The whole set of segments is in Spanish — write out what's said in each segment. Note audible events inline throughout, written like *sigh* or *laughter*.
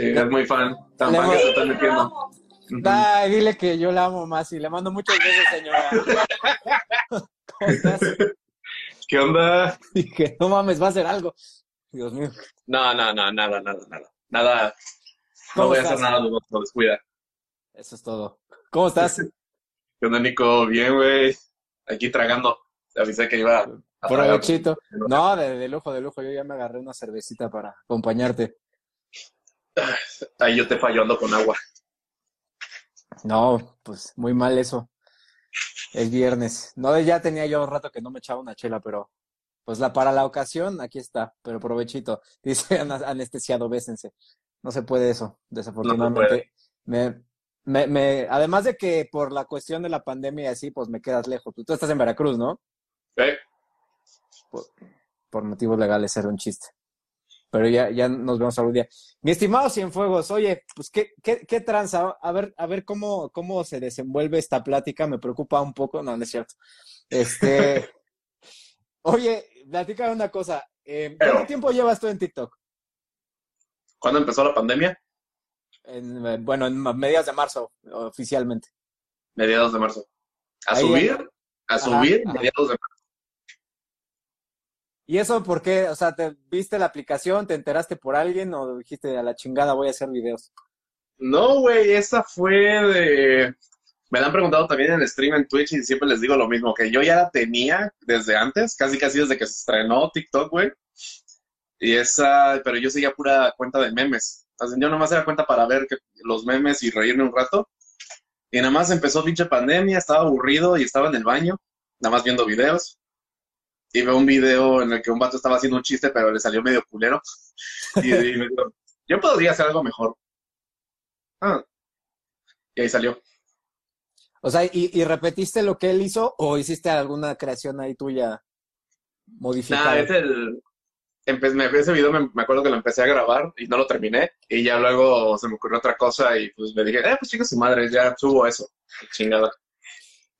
Sí, es muy fan. Tan fan que se está metiendo. Ay, dile que yo la amo más y le mando muchos besos, señora. *laughs* ¿Cómo estás? ¿Qué onda? Dije, no mames, va a hacer algo. Dios mío. No, no, no, nada, nada, nada. Nada. No ¿Cómo voy a estás? hacer nada, no descuida. Eso es todo. ¿Cómo estás? *laughs* ¿Qué onda, Nico? Bien, güey. Aquí tragando. Te avisé que iba a. Provechito. No, de, de lujo, de lujo. Yo ya me agarré una cervecita para acompañarte. Ahí yo te fallo, ando con agua. No, pues muy mal eso. El viernes. No, ya tenía yo un rato que no me echaba una chela, pero pues la para la ocasión, aquí está. Pero provechito. *laughs* Dice anestesiado, bésense. No se puede eso, desafortunadamente. Me, me, me, además de que por la cuestión de la pandemia y así, pues me quedas lejos. Tú, tú estás en Veracruz, ¿no? Por, por motivos legales era un chiste. Pero ya, ya nos vemos algún día. Mi estimado Cienfuegos, oye, pues qué, qué, qué tranza. A ver, a ver cómo, cómo se desenvuelve esta plática. Me preocupa un poco. No, no es cierto. Este. *laughs* oye, platica una cosa. Eh, ¿Cuánto Pero- tiempo llevas tú en TikTok? ¿Cuándo empezó la pandemia? En, bueno, en mediados de marzo, oficialmente. Mediados de marzo. ¿A Ahí subir? ¿A subir? ajá. Mediados de marzo. ¿Y eso por qué? O sea, ¿te viste la aplicación? ¿Te enteraste por alguien? ¿O dijiste a la chingada voy a hacer videos? No, güey, esa fue de... Me la han preguntado también en stream en Twitch y siempre les digo lo mismo, que yo ya la tenía desde antes, casi casi desde que se estrenó TikTok, güey. Y esa, pero yo seguía pura cuenta de memes. O sea, yo nomás era cuenta para ver que, los memes y reírme un rato. Y nada más empezó pinche pandemia, estaba aburrido y estaba en el baño, nada más viendo videos. Y veo un video en el que un vato estaba haciendo un chiste, pero le salió medio culero. Y, y me dijo, yo podría hacer algo mejor. Ah. Y ahí salió. O sea, ¿y, y repetiste lo que él hizo o hiciste alguna creación ahí tuya modificada? Nah, es el. empe- me- ese video me, me acuerdo que lo empecé a grabar y no lo terminé. Y ya luego se me ocurrió otra cosa y pues me dije, eh, pues chinga su madre, ya subo eso. Chingada.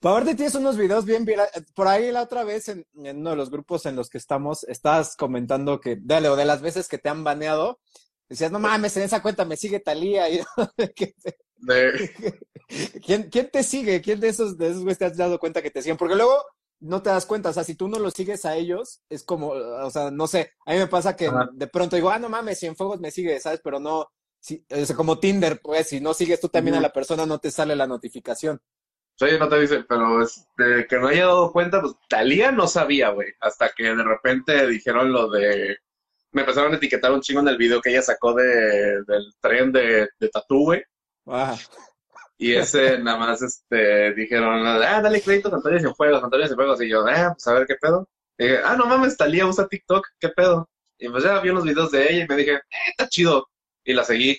Aparte tienes unos videos bien virales. Por ahí la otra vez en, en uno de los grupos en los que estamos, estás comentando que, dale, o de las veces que te han baneado, decías, no mames, en esa cuenta me sigue Talía. *laughs* Y, ¿qué- De- *laughs* ¿quién, ¿Quién te sigue? ¿Quién de esos, de esos güeyes te has dado cuenta que te siguen? Porque luego no te das cuenta, o sea, si tú no los sigues a ellos, es como, o sea, no sé, a mí me pasa que Ajá. de pronto digo, ah, no mames, Cienfuegos me sigue, ¿sabes? Pero no, si, o sea, como Tinder, pues, si no sigues tú también a la persona, no te sale la notificación. Sí, no te dice, pero este, que no haya dado cuenta, pues Talía no sabía, güey. Hasta que de repente dijeron lo de. Me empezaron a etiquetar un chingo en el video que ella sacó de, del tren de, de Tatú, güey. Y ese *laughs* nada más este, dijeron, ah, dale crédito a Antonio Cienfuegos, Antonio Cienfuegos. Y yo, ah, pues a ver qué pedo. Y dije, ah, no mames, Talía usa TikTok, qué pedo. Y pues ya vi unos videos de ella y me dije, eh, está chido. Y la seguí.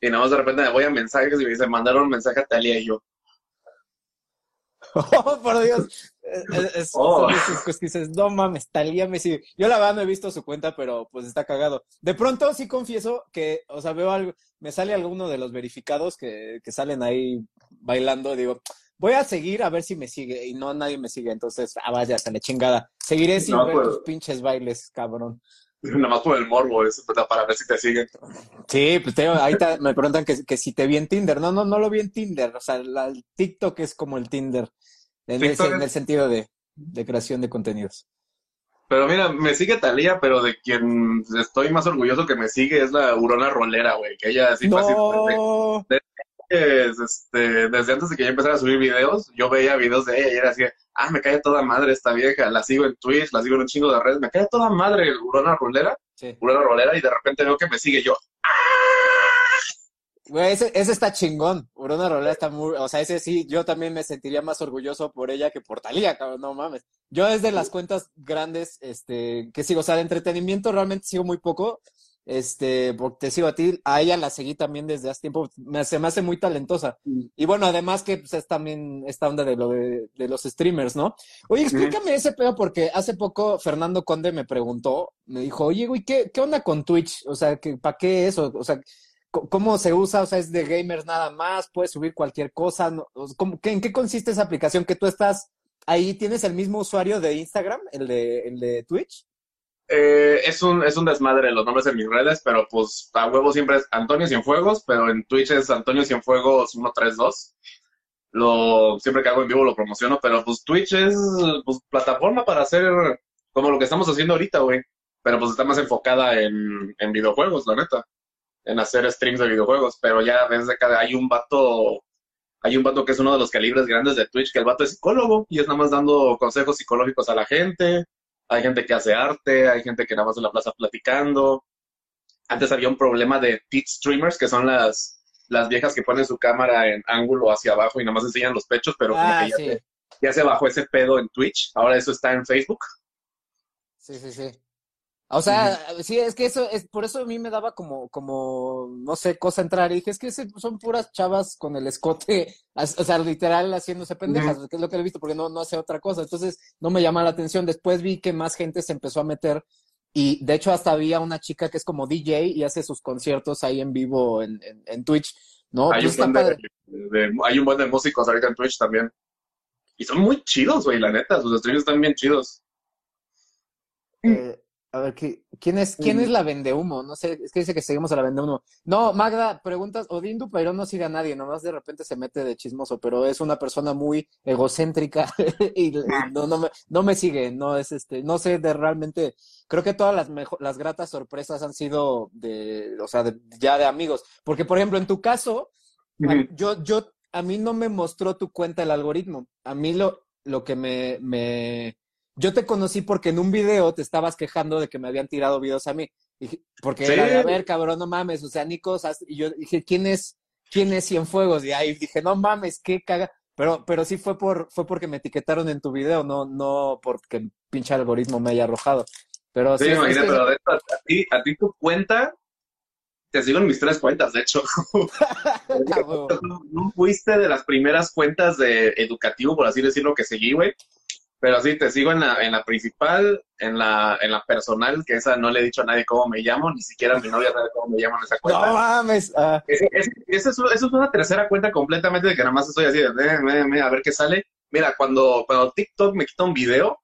Y nada más de repente me voy a mensajes y me dice, mandaron un mensaje a Talía y yo, *laughs* Oh, por Dios. Es, es- Oh. cosas que dices, no mames, Talía me sigue. Yo la verdad no he visto su cuenta, pero pues está cagado. De pronto sí confieso que, o sea, veo algo, me sale alguno de los verificados que, que salen ahí bailando, digo, voy a seguir a ver si me sigue, y no nadie me sigue, entonces, ah, vaya, hasta la chingada. Seguiré sin No, ver pues. tus pinches bailes, cabrón. *laughs* nada más por el morbo, eso, para ver si te siguen. Sí, pues te ahí me preguntan que, que si te vi en Tinder. No, no, no lo vi en Tinder. O sea, la, el TikTok es como el Tinder. En, ese- el sentido de, de creación de contenidos. Pero mira, me sigue Talía, pero de quien estoy más orgulloso que me sigue es la Urona Rolera, güey. Que ella así fácil. No, es, este, desde antes de que yo empezara a subir videos, yo veía videos de ella y era así, ah, me cae toda madre esta vieja, la sigo en Twitch, la sigo en un chingo de redes, me cae toda madre Urona Rolera, sí. Urona Rolera, y de repente veo que me sigue yo. Güey, ese, ese está chingón. Urona Rolera está muy, o sea, ese sí, yo también me sentiría más orgulloso por ella que por Talía, cabrón, no mames. Yo desde las cuentas grandes, este, que sigo, o sea, de entretenimiento realmente sigo muy poco, este, porque te sigo a ti, a ella la seguí también desde hace tiempo, me, se me hace muy talentosa. Y bueno, además que pues, es también esta onda de lo de, de los streamers, ¿no? Oye, explícame ese pedo porque hace poco Fernando Conde me preguntó, me dijo, oye, güey, ¿qué, qué onda con Twitch? O sea, que ¿para qué eso? O sea, ¿cómo se usa? O sea, es de gamers nada más, puedes subir cualquier cosa. ¿no? O sea, ¿cómo- qué- ¿En qué consiste esa aplicación? Que tú estás ahí, tienes el mismo usuario de Instagram, el de, el de Twitch. Eh, es, un, es un desmadre los nombres en mis redes, pero pues a huevo siempre es Antonio Cienfuegos, pero en Twitch es Antonio Cienfuegos 132. Lo, siempre que hago en vivo lo promociono, pero pues Twitch es pues, plataforma para hacer como lo que estamos haciendo ahorita, güey. Pero pues está más enfocada en, en videojuegos, la neta. En hacer streams de videojuegos. Pero ya desde que hay un vato, hay un vato que es uno de los calibres grandes de Twitch, que el vato es psicólogo y es nada más dando consejos psicológicos a la gente hay gente que hace arte, hay gente que nada más en la plaza platicando. Antes había un problema de tit streamers, que son las, las viejas que ponen su cámara en ángulo hacia abajo y nada más enseñan los pechos, pero Ah, ya, sí. se, ya se bajó ese pedo en Twitch. Ahora eso está en Facebook. Sí, sí, sí. O sea, sí, es que eso, es por eso a mí me daba como, como, no sé, cosa entrar. Y dije, es que son puras chavas con el escote, o sea, literal haciéndose pendejas, que es lo que he visto, porque no, no hace otra cosa. Entonces, no me llama la atención. Después vi que más gente se empezó a meter. Y de hecho, hasta había una chica que es como DJ y hace sus conciertos ahí en vivo en, en, en Twitch, ¿no? hay, Pues un de, de- hay un buen de músicos ahorita en Twitch también. Y son muy chidos, güey, la neta. Sus streams están bien chidos. Eh, a ver, ¿qué- ¿quién es, quién es la vendehumo? No sé, es que dice que seguimos a la vendehumo. No, Magda, preguntas, Odín Dupeirón no sigue a nadie, nomás de repente se mete de chismoso, pero es una persona muy egocéntrica *laughs* y, y no, no me, no me sigue, no es este, no sé de realmente, creo que todas las mejo- las gratas sorpresas han sido de, o sea, de- ya de amigos, porque por ejemplo, en tu caso, yo, yo, a mí no me mostró tu cuenta el algoritmo. A mí lo, lo que me, me, yo te conocí porque en un video te estabas quejando de que me habían tirado videos a mí. Porque Sí. era de, a ver, cabrón, no mames, o sea, ni cosas. Y yo dije, ¿quién es, quién es Cienfuegos? Y ahí dije, no mames, qué caga. Pero, pero sí fue por, fue porque me etiquetaron en tu video, no, no porque el pinche algoritmo me haya arrojado. Pero Sí, sí, me es que- de hecho, a ti, a ti tu cuenta, te sigo en mis tres cuentas, de hecho. *laughs* Ah, *laughs* no, no fuiste de las primeras cuentas de educativo, por así decirlo, que seguí, güey. Pero sí, te sigo en la, en la principal, en la, en la personal, que esa no le he dicho a nadie cómo me llamo, ni siquiera mi novia sabe cómo me llamo en esa No cuenta. mames. ah. Esa es, esa es una tercera cuenta completamente de que nada más estoy así de, "Eh, me, me, a ver qué sale. Mira, cuando, cuando TikTok me quita un video,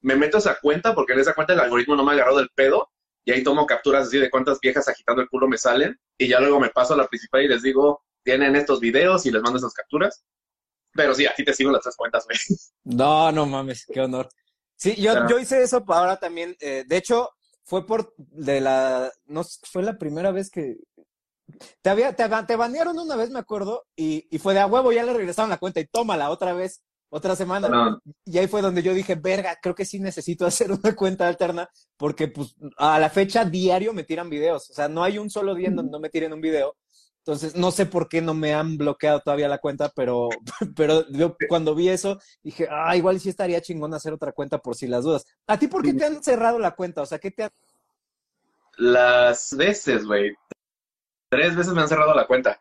me meto a esa cuenta porque en esa cuenta el algoritmo no me ha agarrado del pedo y ahí tomo capturas así de cuántas viejas agitando el culo me salen y ya luego me paso a la principal y les digo, tienen estos videos y les mando esas capturas. Pero sí, aquí te sigo las tres cuentas, güey. No, no mames, qué honor. Sí, yo, Pero- yo hice eso ahora también. eh, de hecho, fue por de la, no fue la primera vez que te había, te, te banearon una vez, me acuerdo, y, y fue de a huevo, ya le regresaron la cuenta y tómala otra vez, otra semana. No. Y ahí fue donde yo dije, verga, creo que sí necesito hacer una cuenta alterna, porque pues a la fecha diario me tiran videos. O sea, no hay un solo día en donde no me tiren un video. Entonces, no sé por qué no me han bloqueado todavía la cuenta, pero, *laughs* pero yo cuando vi eso dije, ah, igual sí estaría chingón hacer otra cuenta por si las dudas. ¿A ti por qué te han cerrado la cuenta? O sea, ¿qué te han... Las veces, güey. Tres veces me han cerrado la cuenta.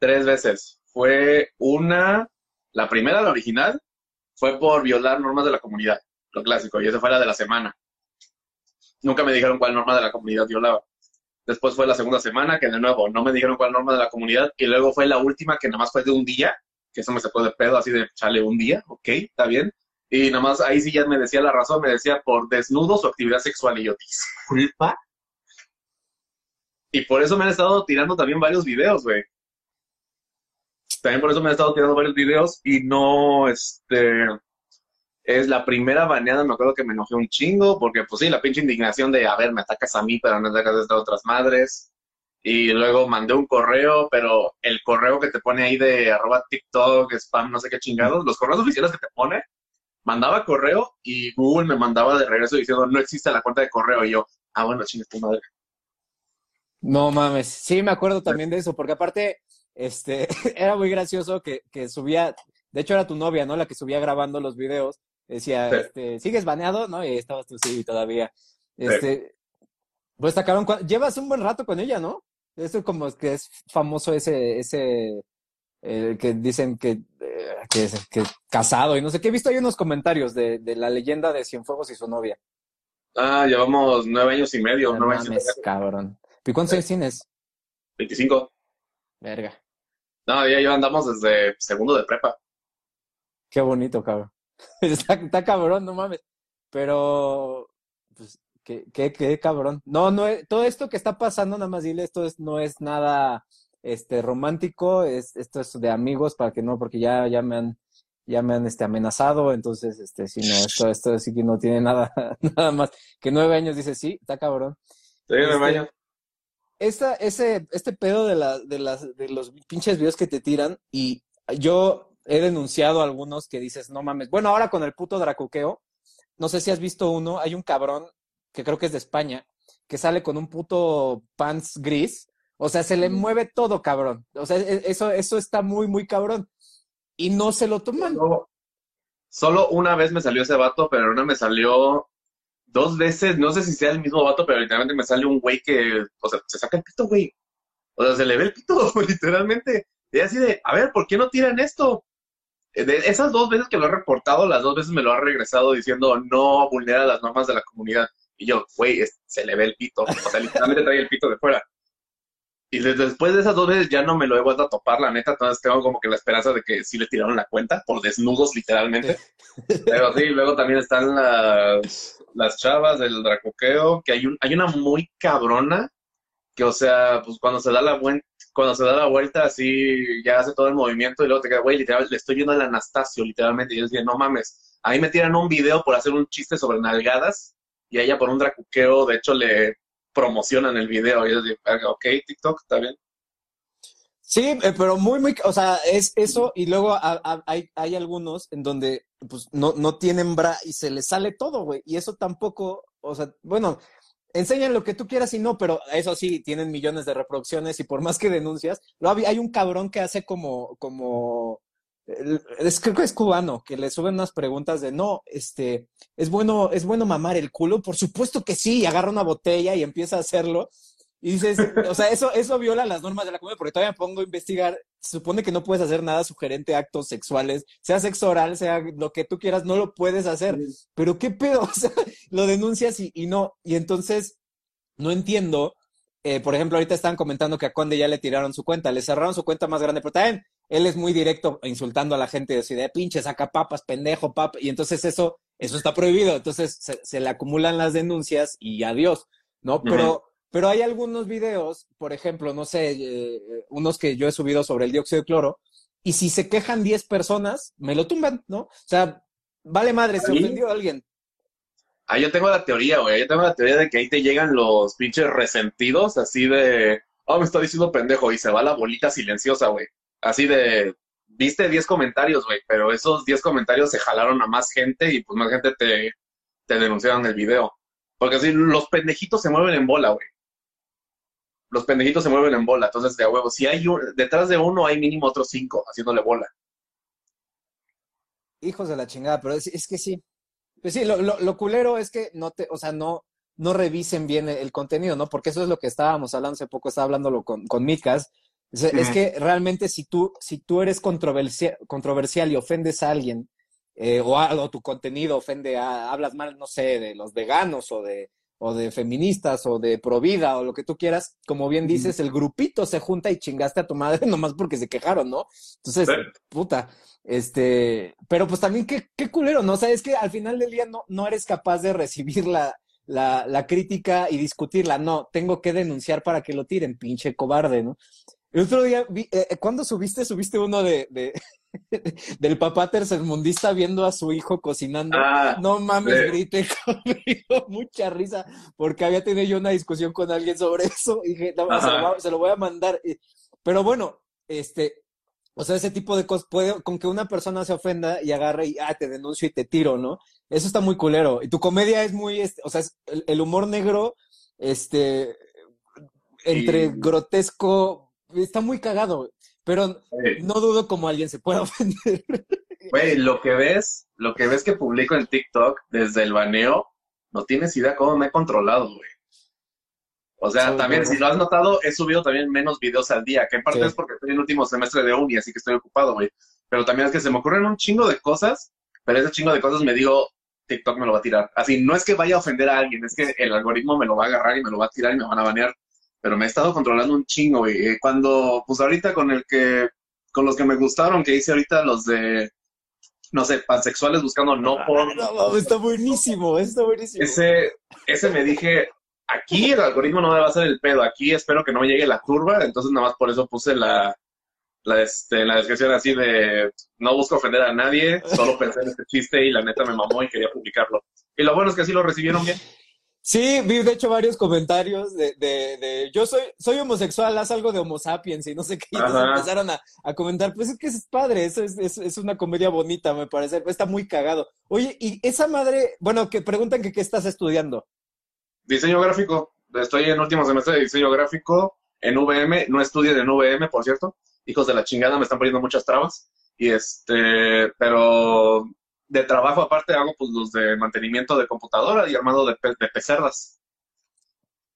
Tres veces. Fue una, la primera, la original, fue por violar normas de la comunidad, lo clásico, y esa fue la de la semana. Nunca me dijeron cuál norma de la comunidad violaba. Después fue la segunda semana, que de nuevo no me dijeron cuál norma de la comunidad, y luego fue la última, que nada más fue de un día, que eso me sacó de pedo, así de, chale, un día, ok, está bien. Y nada más ahí sí ya me decía la razón, me decía por desnudos o actividad sexual, y yo, disculpa. Y por eso me han estado tirando también varios videos, güey. También por eso me han estado tirando varios videos y no, este, es la primera baneada, me acuerdo que me enojé un chingo, porque pues sí, la pinche indignación de, a ver, me atacas a mí, pero no atacas a otras madres. Y luego mandé un correo, pero el correo que te pone ahí de arroba TikTok, spam, no sé qué chingados, los correos oficiales que te pone, mandaba correo y Google me mandaba de regreso diciendo, no existe la cuenta de correo. Y yo, ah, bueno, chingas tu madre. No mames. Sí, me acuerdo también de eso, porque aparte, este, *laughs* era muy gracioso que, que subía, de hecho era tu novia, ¿no? La que subía grabando los videos. Decía, Sí. este, ¿sigues baneado? ¿No? Y ahí estabas tú, sí, todavía. Este, pues sacaron, llevas un buen rato con ella, ¿no? Eso como que es famoso ese, ese, eh, que dicen que, eh, que, es- que casado y no sé qué. He visto ahí unos comentarios de, de la leyenda de Cienfuegos y su novia. Ah, llevamos nueve años y medio, No nueve años y medio, cabrón. ¿Y cuántos años tienes? 25. Verga. No, ya, ya andamos desde segundo de prepa. Qué bonito, cabrón. *laughs* Está, está cabrón, no mames. Pero, Pues, qué, qué, qué cabrón. No, no, todo esto que está pasando, nada más dile, esto es, no es nada este romántico, es, esto es de amigos para que no, porque ya, ya me han, ya me han este, amenazado, entonces, este, si no, esto, esto sí que no tiene nada, *laughs* nada más que nueve años, dice, sí, está cabrón. Sí, nueve Este, años. esta, ese, este pedo de, la, de, las, de los pinches videos que te tiran y yo he denunciado a algunos que dices, no mames. Bueno, ahora con el puto dracuqueo, no sé si has visto uno, hay un cabrón que creo que es de España, que sale con un puto pants gris. O sea, se le mueve todo, cabrón. O sea, e- eso, eso está muy, muy cabrón. Y no se lo toman. Solo, solo una vez me salió ese vato, pero una me salió dos veces. No sé si sea el mismo vato, pero literalmente me sale un güey que, o sea, se saca el pito, güey. O sea, se le ve el pito, *laughs* literalmente. Y así de, a ver, ¿por qué no tiran esto? De esas dos veces que lo he reportado, las dos veces me lo ha regresado diciendo no vulnera las normas de la comunidad. Y yo, güey, se le ve el pito. O sea, literalmente trae el pito de fuera. Y de- después de esas dos veces ya no me lo he vuelto a topar, la neta. Entonces tengo como que la esperanza de que sí le tiraron la cuenta, por desnudos, literalmente. *laughs* Pero sí, luego también están las, las chavas del dracoqueo, que hay, un, hay una muy cabrona, que o sea, pues cuando se da la vuelta, cuando se da la vuelta así, ya hace todo el movimiento y luego te queda, güey, literal, le estoy viendo al Anastasio, literalmente. Y yo decía, no mames, ahí me tiran un video por hacer un chiste sobre nalgadas y ella por un dracuqueo, de hecho, le promocionan el video. Y yo "Verga, ok, TikTok, está bien. Sí, eh, pero muy, muy, o sea, es eso, y luego hay, hay algunos en donde pues no, no tienen bra y se les sale todo, güey, y eso tampoco, o sea, bueno, enseñan lo que tú quieras y no, pero eso sí, tienen millones de reproducciones y por más que denuncias, lo hay un cabrón que hace como, como, es, creo que es cubano, que le suben unas preguntas de, no, este, es bueno, es bueno mamar el culo, por supuesto que sí, y agarra una botella y empieza a hacerlo. Y dices, o sea, eso, eso viola las normas de la comedia, porque todavía me pongo a investigar. Se supone que no puedes hacer nada sugerente a actos sexuales, sea sexo oral, sea lo que tú quieras, no lo puedes hacer. Pero qué pedo, *laughs* o sea, lo denuncias y, y no. Y entonces, no entiendo. eh, por ejemplo, ahorita estaban comentando que a Conde ya le tiraron su cuenta, le cerraron su cuenta más grande, pero también él es muy directo insultando a la gente, de pinche, saca papas, pendejo, papa. Y entonces eso, eso está prohibido. Entonces se, se le acumulan las denuncias y adiós, ¿no? Pero. Pero hay algunos videos, por ejemplo, no sé, eh, unos que yo he subido sobre el dióxido de cloro, y si se quejan 10 personas, me lo tumban, ¿no? O sea, vale madre, se ofendió a alguien. Ah, yo tengo la teoría, güey. Yo tengo la teoría de que ahí te llegan los pinches resentidos, así de, oh, me está diciendo pendejo, y se va la bolita silenciosa, güey. Así de, viste 10 comentarios, güey, pero esos 10 comentarios se jalaron a más gente y pues más gente te, te denunciaron el video. Porque así, los pendejitos se mueven en bola, güey. Los pendejitos se mueven en bola. Entonces, de a huevo, si hay un, detrás de uno hay mínimo otros cinco haciéndole bola. Hijos de la chingada, pero es, es que sí. Pues sí, lo, lo, lo culero es que no te, o sea, no, no revisen bien el, el contenido, ¿no? Porque eso es lo que estábamos hablando hace poco, estaba hablándolo con, con Micas. Es, que realmente si tú, si tú eres controversia- controversial y ofendes a alguien, eh, o, a- o tu contenido ofende a, hablas mal, no sé, de los veganos o de, o de feministas o de provida o lo que tú quieras, como bien dices, el grupito se junta y chingaste a tu madre *laughs* nomás porque se quejaron, ¿no? Entonces, Sí. puta, este, pero pues también qué, qué culero, ¿no? O sea, es que al final del día no, no eres capaz de recibir la, la, la crítica y discutirla, no, tengo que denunciar para que lo tiren, pinche cobarde, ¿no? El otro día, vi, eh, ¿cuándo subiste? Subiste uno de, de *laughs* del papá tercermundista viendo a su hijo cocinando. Ah, no mames, sí. grité *laughs* conmigo, mucha risa, porque había tenido yo una discusión con alguien sobre eso y dije, no, se, lo voy a, se lo voy a mandar. Pero bueno, este, o sea, ese tipo de cosas puede, con que una persona se ofenda y agarre y, ah, te denuncio y te tiro, ¿no? Eso está muy culero. Y tu comedia es muy, este, o sea, es el, el humor negro, este, entre grotesco, está muy cagado, pero Sí. no dudo como alguien se pueda *laughs* ofender. Güey, lo que ves, lo que ves que publico en TikTok desde el baneo, no tienes idea cómo me he controlado, güey. O sea, Sí, también, si lo has notado, he subido también menos videos al día, que en parte Sí. es porque estoy en último semestre de uni, así que estoy ocupado, güey. Pero también es que se me ocurren un chingo de cosas, pero ese chingo de cosas me digo, TikTok me lo va a tirar. Así, no es que vaya a ofender a alguien, es que el algoritmo me lo va a agarrar y me lo va a tirar y me van a banear. Pero me he estado controlando un chingo, güey. Eh, Cuando, pues ahorita con el que, con los que me gustaron, que hice ahorita los de no sé, pansexuales buscando no por... No, está buenísimo, está buenísimo. Ese, ese me dije, aquí el algoritmo no me va a hacer el pedo, aquí espero que no me llegue la turba, entonces nada más por eso puse la, la, este, la descripción así de no busco ofender a nadie, solo pensé en este chiste y la neta me mamó y quería publicarlo. Y lo bueno es que así lo recibieron bien. Sí, vi de hecho varios comentarios de, de, de yo soy, soy homosexual, haz algo de homo sapiens y no sé qué. Y empezaron a, a, comentar, pues es que es padre, eso es, es, es, una comedia bonita, me parece, está muy cagado. Oye, y esa madre, bueno, que preguntan que qué estás estudiando. Diseño gráfico, estoy en último semestre de diseño gráfico en VM, no estudio en VM, por cierto, hijos de la chingada me están poniendo muchas trabas, y este, pero de trabajo aparte hago pues los de mantenimiento de computadora y armado de, de pecerdas.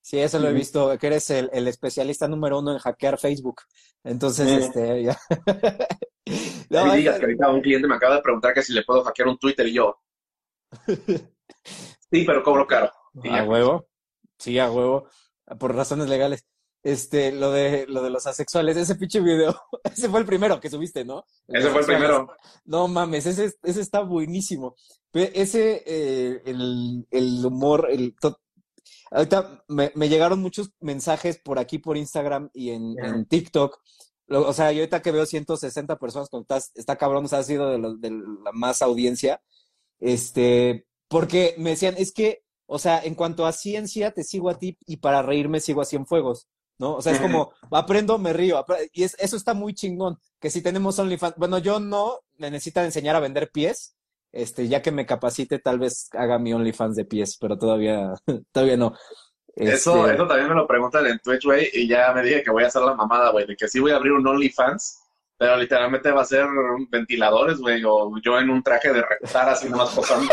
Sí, eso lo he visto, que eres el, el, especialista número uno en hackear Facebook. Entonces, sí. este, ya. *laughs* no, digas que ahorita un cliente me acaba de preguntar que si le puedo hackear un Twitter y yo. *laughs* sí, pero cobro caro. ¿A huevo? Sí, a huevo. Por razones legales. Este, lo de, lo de los asexuales, ese pinche video, *laughs* ese fue el primero que subiste, ¿no? El ese fue el primero. No mames, ese, ese está buenísimo. Ese, eh, el, el humor, el, to... ahorita me, me, llegaron muchos mensajes por aquí, por Instagram y en, yeah. en TikTok. O sea, yo ahorita que veo 160 personas conectadas, está cabrón, o sea, ha sido de, lo, de la más audiencia. Este, porque me decían, es que, o sea, en cuanto a ciencia, te sigo a ti y para reírme sigo a Cienfuegos. ¿No? O sea, es como, *laughs* aprendo, me río. Y es, eso está muy chingón. Que si tenemos OnlyFans, bueno, yo no, me necesitan enseñar a vender pies. Este, ya que me capacite, tal vez haga mi OnlyFans de pies, pero todavía, *laughs* todavía no. Eso, este... eso también me lo preguntan en Twitch, güey, y ya me dije que voy a hacer la mamada, güey, de que sí voy a abrir un OnlyFans, pero literalmente va a ser ventiladores, güey, o yo en un traje de rectar así nomás posando.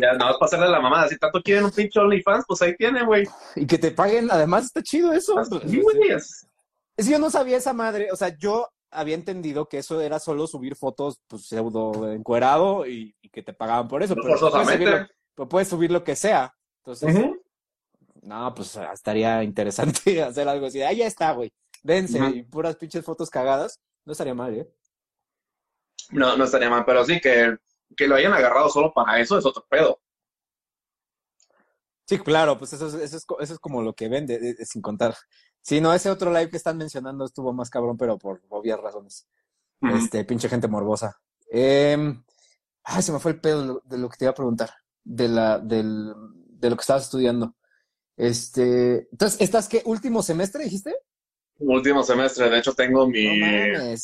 Ya nada más pasarle la mamada. Si tanto quieren un pinche OnlyFans, pues ahí tienen, güey. Y que te paguen, además está chido eso. Sí, güey. Es que yo no sabía esa madre, o sea, yo había entendido que eso era solo subir fotos, pues, pseudo encuerado y, y que te pagaban por eso. No, pero puedes subir, lo, pues puedes subir lo que sea. Entonces, uh -huh. no, pues estaría *laughs* interesante hacer algo así. Ahí ya está, güey. Dense, uh -huh. y puras pinches fotos cagadas. No estaría mal, ¿eh? No, no estaría mal, pero sí que que lo hayan agarrado solo para eso es otro pedo. Sí, claro, pues eso es, eso es, eso es como lo que vende, de, de, sin contar. Sí, no, ese otro live que están mencionando estuvo más cabrón, pero por obvias razones. Este, pinche gente morbosa. Eh, ay, se me fue el pedo de lo que te iba a preguntar, de, la, del, de lo que estabas estudiando. Este, entonces, ¿estás qué? ¿Último semestre, dijiste? Último semestre, de hecho tengo mi... No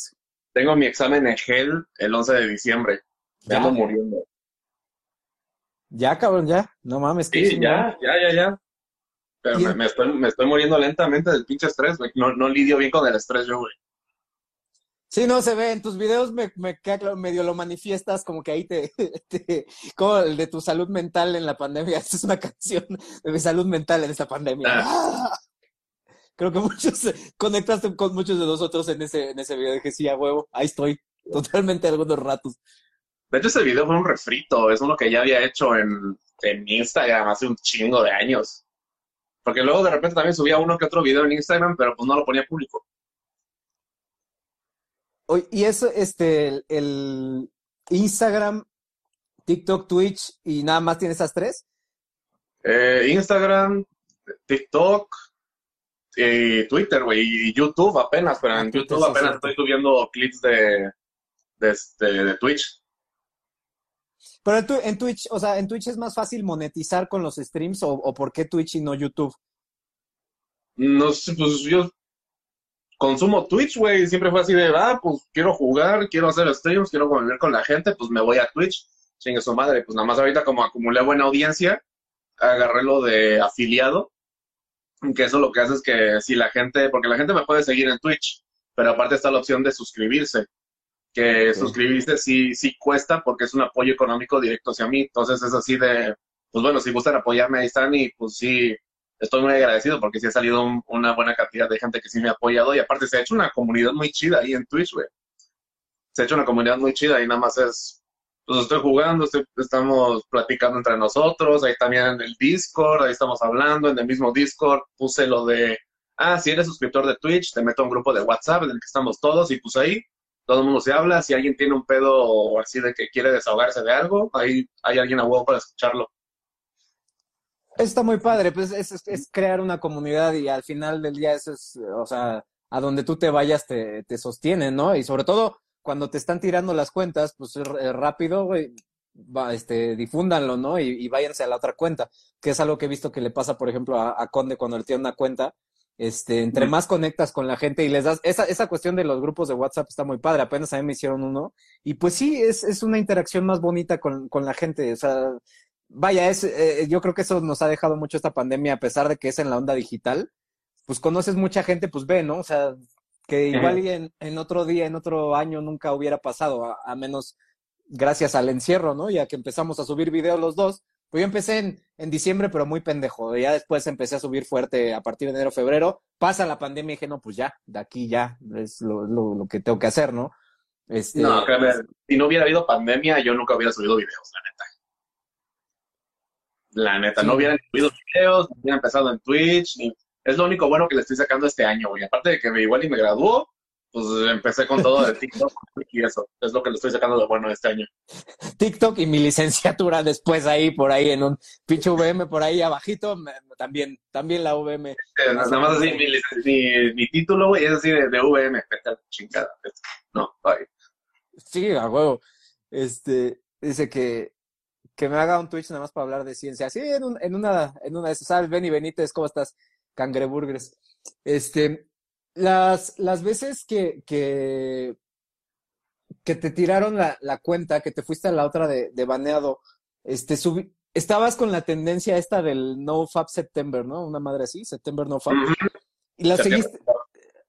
tengo mi examen en GEL el 11 de diciembre. Me ando muriendo. Ya, cabrón, ya. No mames. Sí, ya, ya, ya, ya. Pero me, me, estoy, me estoy muriendo lentamente del pinche estrés, güey. No, no lidio bien con el estrés yo, güey. Sí, no se ve. En tus videos me, me queda claro, medio lo manifiestas, como que ahí te, *laughs* te, como el de tu salud mental en la pandemia. Esta *laughs* es una canción de mi salud mental en esta pandemia. Ah. Creo que *laughs* muchos conectaste con muchos de nosotros en ese, en ese video. Dije, sí, a huevo, ahí estoy. *laughs* Totalmente algunos ratos. De hecho, ese video fue un refrito, es uno que ya había hecho en, en Instagram hace un chingo de años. Porque luego de repente también subía uno que otro video en Instagram, pero pues no lo ponía público. Y eso, este, el, el Instagram, TikTok, Twitch y nada más tiene esas tres? Eh, Instagram, TikTok y Twitter, güey, y YouTube apenas, pero en YouTube apenas estoy subiendo clips de, de, este, de Twitch. Pero en, tu, en, Twitch, o sea, en Twitch es más fácil monetizar con los streams o, o por qué Twitch y no YouTube? No sé, pues yo consumo Twitch, güey, siempre fue así de, ah, pues quiero jugar, quiero hacer streams, quiero convivir con la gente, pues me voy a Twitch, chingue su madre, pues nada más ahorita como acumulé buena audiencia, agarré lo de afiliado, que eso lo que hace es que si la gente, porque la gente me puede seguir en Twitch, pero aparte está la opción de suscribirse que suscribirse sí, sí cuesta porque es un apoyo económico directo hacia mí. Entonces es así de, pues bueno, si gustan apoyarme, ahí están y pues sí, estoy muy agradecido porque sí ha salido un, una buena cantidad de gente que sí me ha apoyado y aparte se ha hecho una comunidad muy chida ahí en Twitch, güey. Se ha hecho una comunidad muy chida y nada más es, pues estoy jugando, estoy, estamos platicando entre nosotros, ahí también en el Discord, ahí estamos hablando, en el mismo Discord puse lo de, ah, si eres suscriptor de Twitch, te meto a un grupo de WhatsApp en el que estamos todos y pues ahí todo el mundo se habla, si alguien tiene un pedo así de que quiere desahogarse de algo, ahí hay alguien a huevo para escucharlo. Está muy padre, pues es, es, crear una comunidad y al final del día eso es, o sea, a donde tú te vayas te, te sostiene, ¿no? Y sobre todo cuando te están tirando las cuentas, pues es rápido, güey, va, este, difúndanlo, ¿no? Y, váyanse a la otra cuenta, que es algo que he visto que le pasa, por ejemplo, a, Conde cuando le tiene una cuenta. Este, entre más conectas con la gente y les das, esa, esa cuestión de los grupos de WhatsApp está muy padre, apenas a mí me hicieron uno, y pues sí, es, es una interacción más bonita con, con la gente, o sea, vaya, es, eh, yo creo que eso nos ha dejado mucho esta pandemia, a pesar de que es en la onda digital, pues conoces mucha gente, pues ve, ¿no? O sea, que igual en, en, otro día, en otro año nunca hubiera pasado, a menos gracias al encierro, ¿no? Ya que empezamos a subir videos los dos. Pues yo empecé en, en diciembre, pero muy pendejo. Ya después empecé a subir fuerte a partir de enero, febrero. Pasa la pandemia y dije, no, pues ya, de aquí ya, es lo, lo, que tengo que hacer, ¿no? Este, no, créeme, si no hubiera habido pandemia, yo nunca hubiera subido videos, la neta. La neta, no hubiera subido videos, no hubiera empezado en Twitch, es lo único bueno que le estoy sacando este año, güey. Aparte de que me igual y me graduó, pues empecé con todo de TikTok y eso es lo que le estoy sacando de bueno este año. TikTok y mi licenciatura *laughs* después ahí, por ahí, en un pinche VM por ahí abajito, también, también la VM. nada más así, mi, mi, título, güey, es así de, de VM, chingada. No, bye. Sí, a huevo. Este, dice que, que me haga un Twitch nada más para hablar de ciencia. Sí, en, en una, en una de esas, ¿sabes? Benny Benítez, ¿cómo estás? Cangreburgers. Este, las, las veces que, que, que te tiraron la, la, cuenta, que te fuiste a la otra de, de baneado, este, estabas con la tendencia esta del No Fab September, ¿no? Una madre así, September No Fab. Y la seguiste,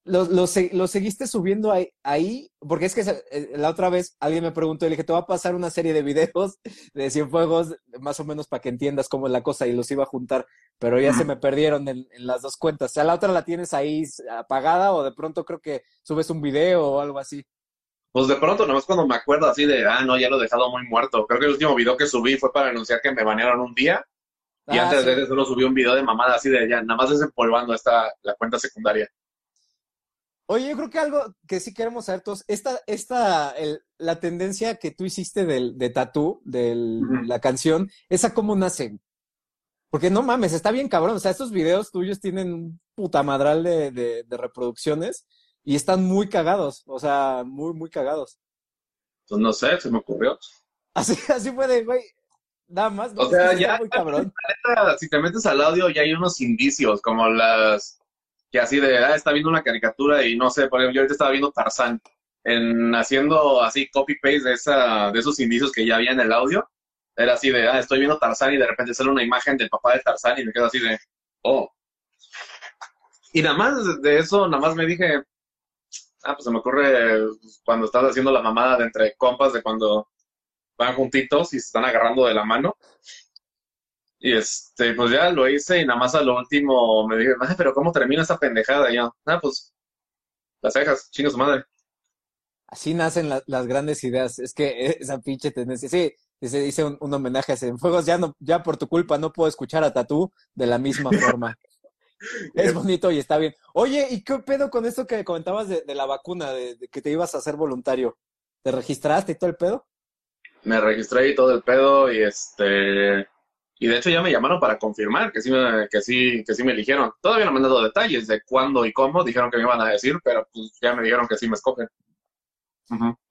lo, lo, lo, seguiste subiendo ahí, ahí, porque es que eh, la otra vez alguien me preguntó y le dije, te va a pasar una serie de videos *laughs* de Cienfuegos, más o menos para que entiendas cómo es la cosa, y los iba a juntar, pero ya se me perdieron en, las dos cuentas. O sea, la otra la tienes ahí apagada o de pronto creo que subes un video o algo así. Pues de pronto, nomás cuando me acuerdo así de, ah, no, ya lo he dejado muy muerto. Creo que el último video que subí fue para anunciar que me banearon un día. Y ah, antes de eso solo subí un video de mamada así de, ya, nada más desempolvando esta, la cuenta secundaria. Oye, yo creo que algo que sí queremos saber todos, esta, esta, el, la tendencia que tú hiciste del, de Tatú, de la canción, ¿esa cómo nace? Porque no mames, está bien cabrón. O sea, estos videos tuyos tienen un putamadral de, de, de reproducciones y están muy cagados. O sea, muy, muy cagados. Pues no sé, se me ocurrió. Así, *laughs* así fue de, güey, nada más. o sea, ya, muy cabrón. si te metes al audio, ya hay unos indicios, como las que así de, ah, está viendo una caricatura y no sé, por ejemplo, yo ahorita estaba viendo Tarzán, en haciendo así copy-paste de, esa, de esos indicios que ya había en el audio, era así de, ah, estoy viendo Tarzán y de repente sale una imagen del papá de Tarzán y me quedo así de, oh. Y nada más de eso, nada más me dije, ah, pues se me ocurre cuando estás haciendo la mamada de entre compas de cuando van juntitos y se están agarrando de la mano. Y este, pues ya lo hice y nada más a lo último me dije, ah, pero ¿cómo termina esa pendejada? Y yo, ah, pues, las cejas, chinga su madre. Así nacen las grandes ideas. Es que esa pinche tendencia. Sí, dice, hice un, homenaje a Cienfuegos. Ya no, ya por tu culpa no puedo escuchar a Tatú de la misma forma. *laughs* es bonito y está bien. Oye, ¿y qué pedo con esto que comentabas de, la vacuna, de, de, que te ibas a hacer voluntario? ¿Te registraste y todo el pedo? Me registré y todo el pedo y este y de hecho ya me llamaron para confirmar que sí me, que sí, que sí me eligieron. Todavía no me han dado detalles de cuándo y cómo, dijeron que me iban a decir, pero pues ya me dijeron que sí me escogen.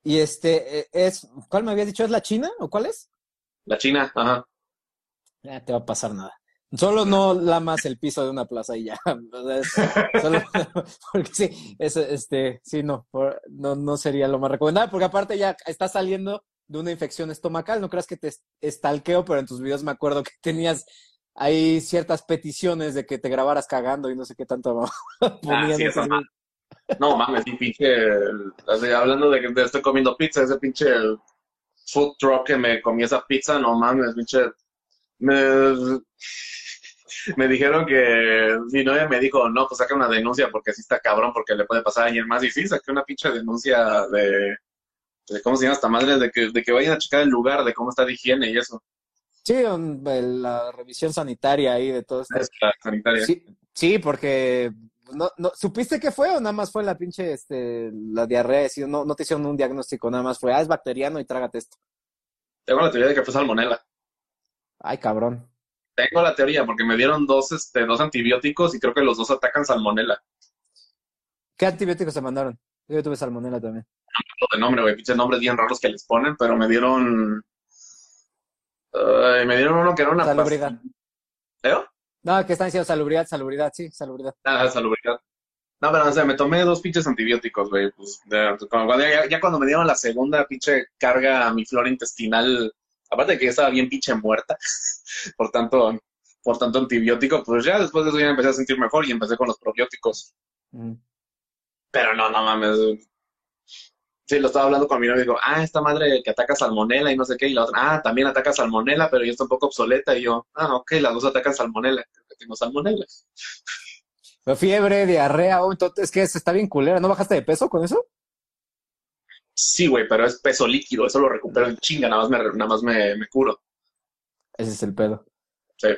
Y este, eh, es, ¿cuál me habías dicho? ¿Es la China o cuál es? La China, ajá. Ya te va a pasar nada. Solo no lamas el piso de una plaza y ya. *laughs* solo, *laughs* porque sí, este, sí, no, no, no sería lo más recomendable, porque aparte ya está saliendo de una infección estomacal. No creas que te estalqueo, pero en tus videos me acuerdo que tenías ahí ciertas peticiones de que te grabaras cagando y no sé qué tanto *laughs* ah, No mames, sí, pinche. hablando de que estoy comiendo pizza, ese pinche food truck que me comí esa pizza, no mames, pinche. Me, me dijeron que mi novia me dijo, no, pues saca una denuncia porque así está cabrón, porque le puede pasar a alguien más. Y sí, saqué una pinche denuncia de de cómo se llama esta madre, de que, de que vayan a checar el lugar, de cómo está de higiene y eso. Sí, la revisión sanitaria ahí de todo esto. sanitaria. Sí, sí, porque no, no, ¿supiste qué fue o nada más fue la pinche, este, la diarrea? Si no, no te hicieron un diagnóstico, nada más fue, ah, es bacteriano y trágate esto. Tengo la teoría de que fue salmonela. Ay, cabrón. Tengo la teoría porque me dieron dos, este, dos antibióticos y creo que los dos atacan salmonela. ¿Qué antibióticos se mandaron? Yo tuve salmonela también. De nombre, güey, pinches nombres bien raros que les ponen, pero me dieron... Me dieron uno que era una... Salubridad. ¿Eh? No, que están diciendo salubridad, salubridad, sí, salubridad. Ah, salubridad. No, pero o sea, me tomé dos pinches antibióticos, güey. Pues, ya, ya- ya cuando me dieron la segunda pinche carga a mi flora intestinal, aparte de que ya estaba bien pinche muerta, *laughs* por tanto, por tanto antibiótico, pues ya después de eso ya empecé a sentir mejor y empecé con los probióticos. Mm. Pero no, no mames. Sí, lo estaba hablando con mi novio y digo, ah, esta madre que ataca salmonela y no sé qué, y la otra, ah, también ataca salmonela, pero ya está un poco obsoleta, y yo, ah, ok, las dos atacan salmonela, creo que tengo salmonela. Fiebre, diarrea, es que está bien culera. ¿No bajaste de peso con eso? Sí, güey, pero es peso líquido, eso lo recupero en chinga, nada más me, nada más me, me curo. Ese es el pedo. Sí.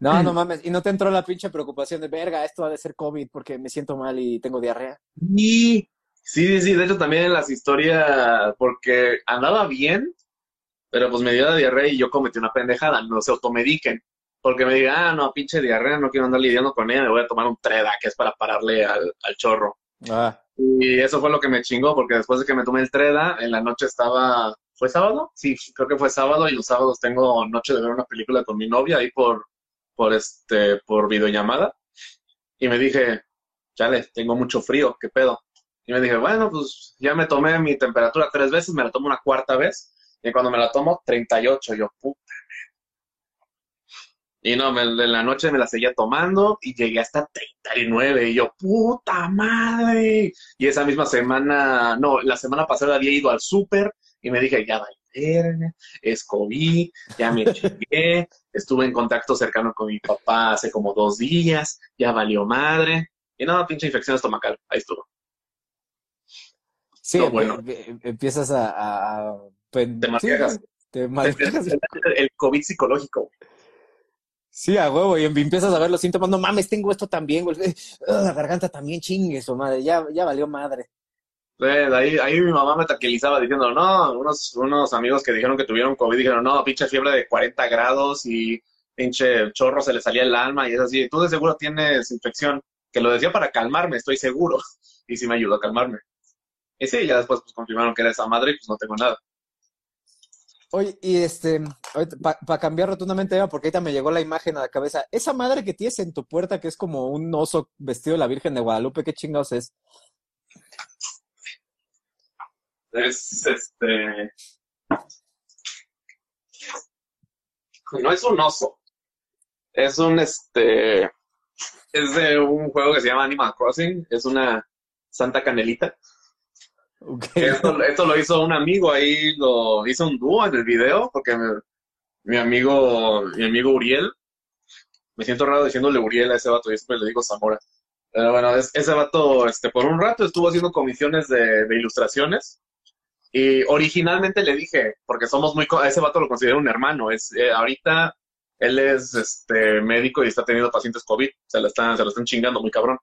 No, no *clears throat* mames. Y no te entró la pinche preocupación de, verga, esto ha de ser COVID porque me siento mal y tengo diarrea. Sí, sí, sí, de hecho también en las historias, porque andaba bien, pero pues me dio la diarrea y yo cometí una pendejada, no se automediquen. Porque me diga, ah, no, pinche diarrea, no quiero andar lidiando con ella, me voy a tomar un Treda, que es para pararle al, al chorro. Ah, Y eso fue lo que me chingó, porque después de que me tomé el Treda, en la noche estaba, ¿fue sábado? Sí, creo que fue sábado, y los sábados tengo noche de ver una película con mi novia ahí por, por este, por videollamada. Y me dije, chale, tengo mucho frío, ¿qué pedo? Y me dije, bueno, pues ya me tomé mi temperatura tres veces, me la tomo una cuarta vez, y cuando me la tomo, 38, yo, puta. Y no, me- en la noche me la seguía tomando y llegué hasta 39 y yo, puta madre. Y esa misma semana, no, la semana pasada había ido al súper y me dije, ya es COVID, ya me chingué, *laughs* estuve en contacto cercano con mi papá hace como dos días, ya valió madre. Y no, pinche infección estomacal, ahí estuvo. sí, No, em- bueno. em- empiezas a... a- pen- Te sí, malviajas. te *laughs* malviajas. El COVID psicológico. Sí, a huevo, y em- empiezas a ver los síntomas. No mames, tengo esto también, güey. Eh, La garganta también chingue su madre. Ya, ya valió madre. Ahí, mi mamá me tranquilizaba diciendo, no, unos, unos amigos que dijeron que tuvieron COVID dijeron, no, pinche fiebre de 40 grados y pinche chorro se le salía el alma y es así, tú de seguro tienes infección, que lo decía para calmarme, estoy seguro, *laughs* y sí me ayudó a calmarme. Y sí, ya después pues confirmaron que era esa madre y pues no tengo nada. Oye, y este, para cambiar rotundamente, tema, porque ahorita me llegó la imagen a la cabeza. Esa madre que tienes en tu puerta, que es como un oso vestido de la Virgen de Guadalupe, ¿qué chingados es? Es este... No es un oso, es un este... Es de un juego que se llama Animal Crossing, es una santa canelita. Esto, esto lo hizo un amigo, ahí lo hizo un dúo en el video, porque me- mi amigo, mi amigo Uriel, me siento raro diciéndole Uriel a ese vato, yo siempre le digo Zamora. Pero bueno, es- ese vato, este, por un rato estuvo haciendo comisiones de, de ilustraciones. Y originalmente le dije, porque somos muy, co- ese vato lo considero un hermano, es, eh, ahorita él es, este, médico y está teniendo pacientes COVID, se lo están, se lo están chingando muy cabrón.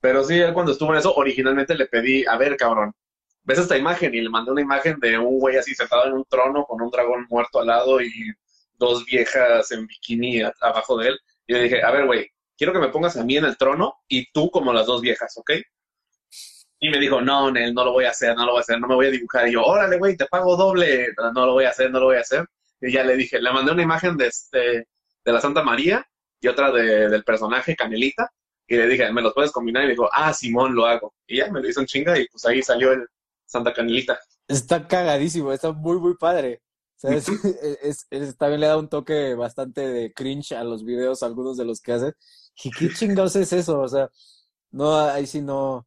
Pero sí, él cuando estuvo en eso, originalmente le pedí, a ver, cabrón, ves esta imagen y le mandé una imagen de un güey así sentado en un trono con un dragón muerto al lado y dos viejas en bikini abajo de él. Y le dije, a ver, güey, quiero que me pongas a mí en el trono y tú como las dos viejas, ¿ok? Y me dijo, no, Nel, no lo voy a hacer, no lo voy a hacer, no me voy a dibujar. Y yo, órale, güey, te pago doble. No lo voy a hacer, no lo voy a hacer. Y ya le dije, le mandé una imagen de, este, de la Santa María y otra de- del personaje Canelita. Y le dije, ¿me los puedes combinar? Y me dijo, ah, Simón, lo hago. Y ya me lo hizo en chinga y pues ahí salió el Santa Canelita. Está cagadísimo, está muy, muy padre. O sea, es, *laughs* es- es- también le da un toque bastante de cringe a los videos, algunos de los que hace. ¿Y qué chingados es eso? O sea, no, ahí sí no.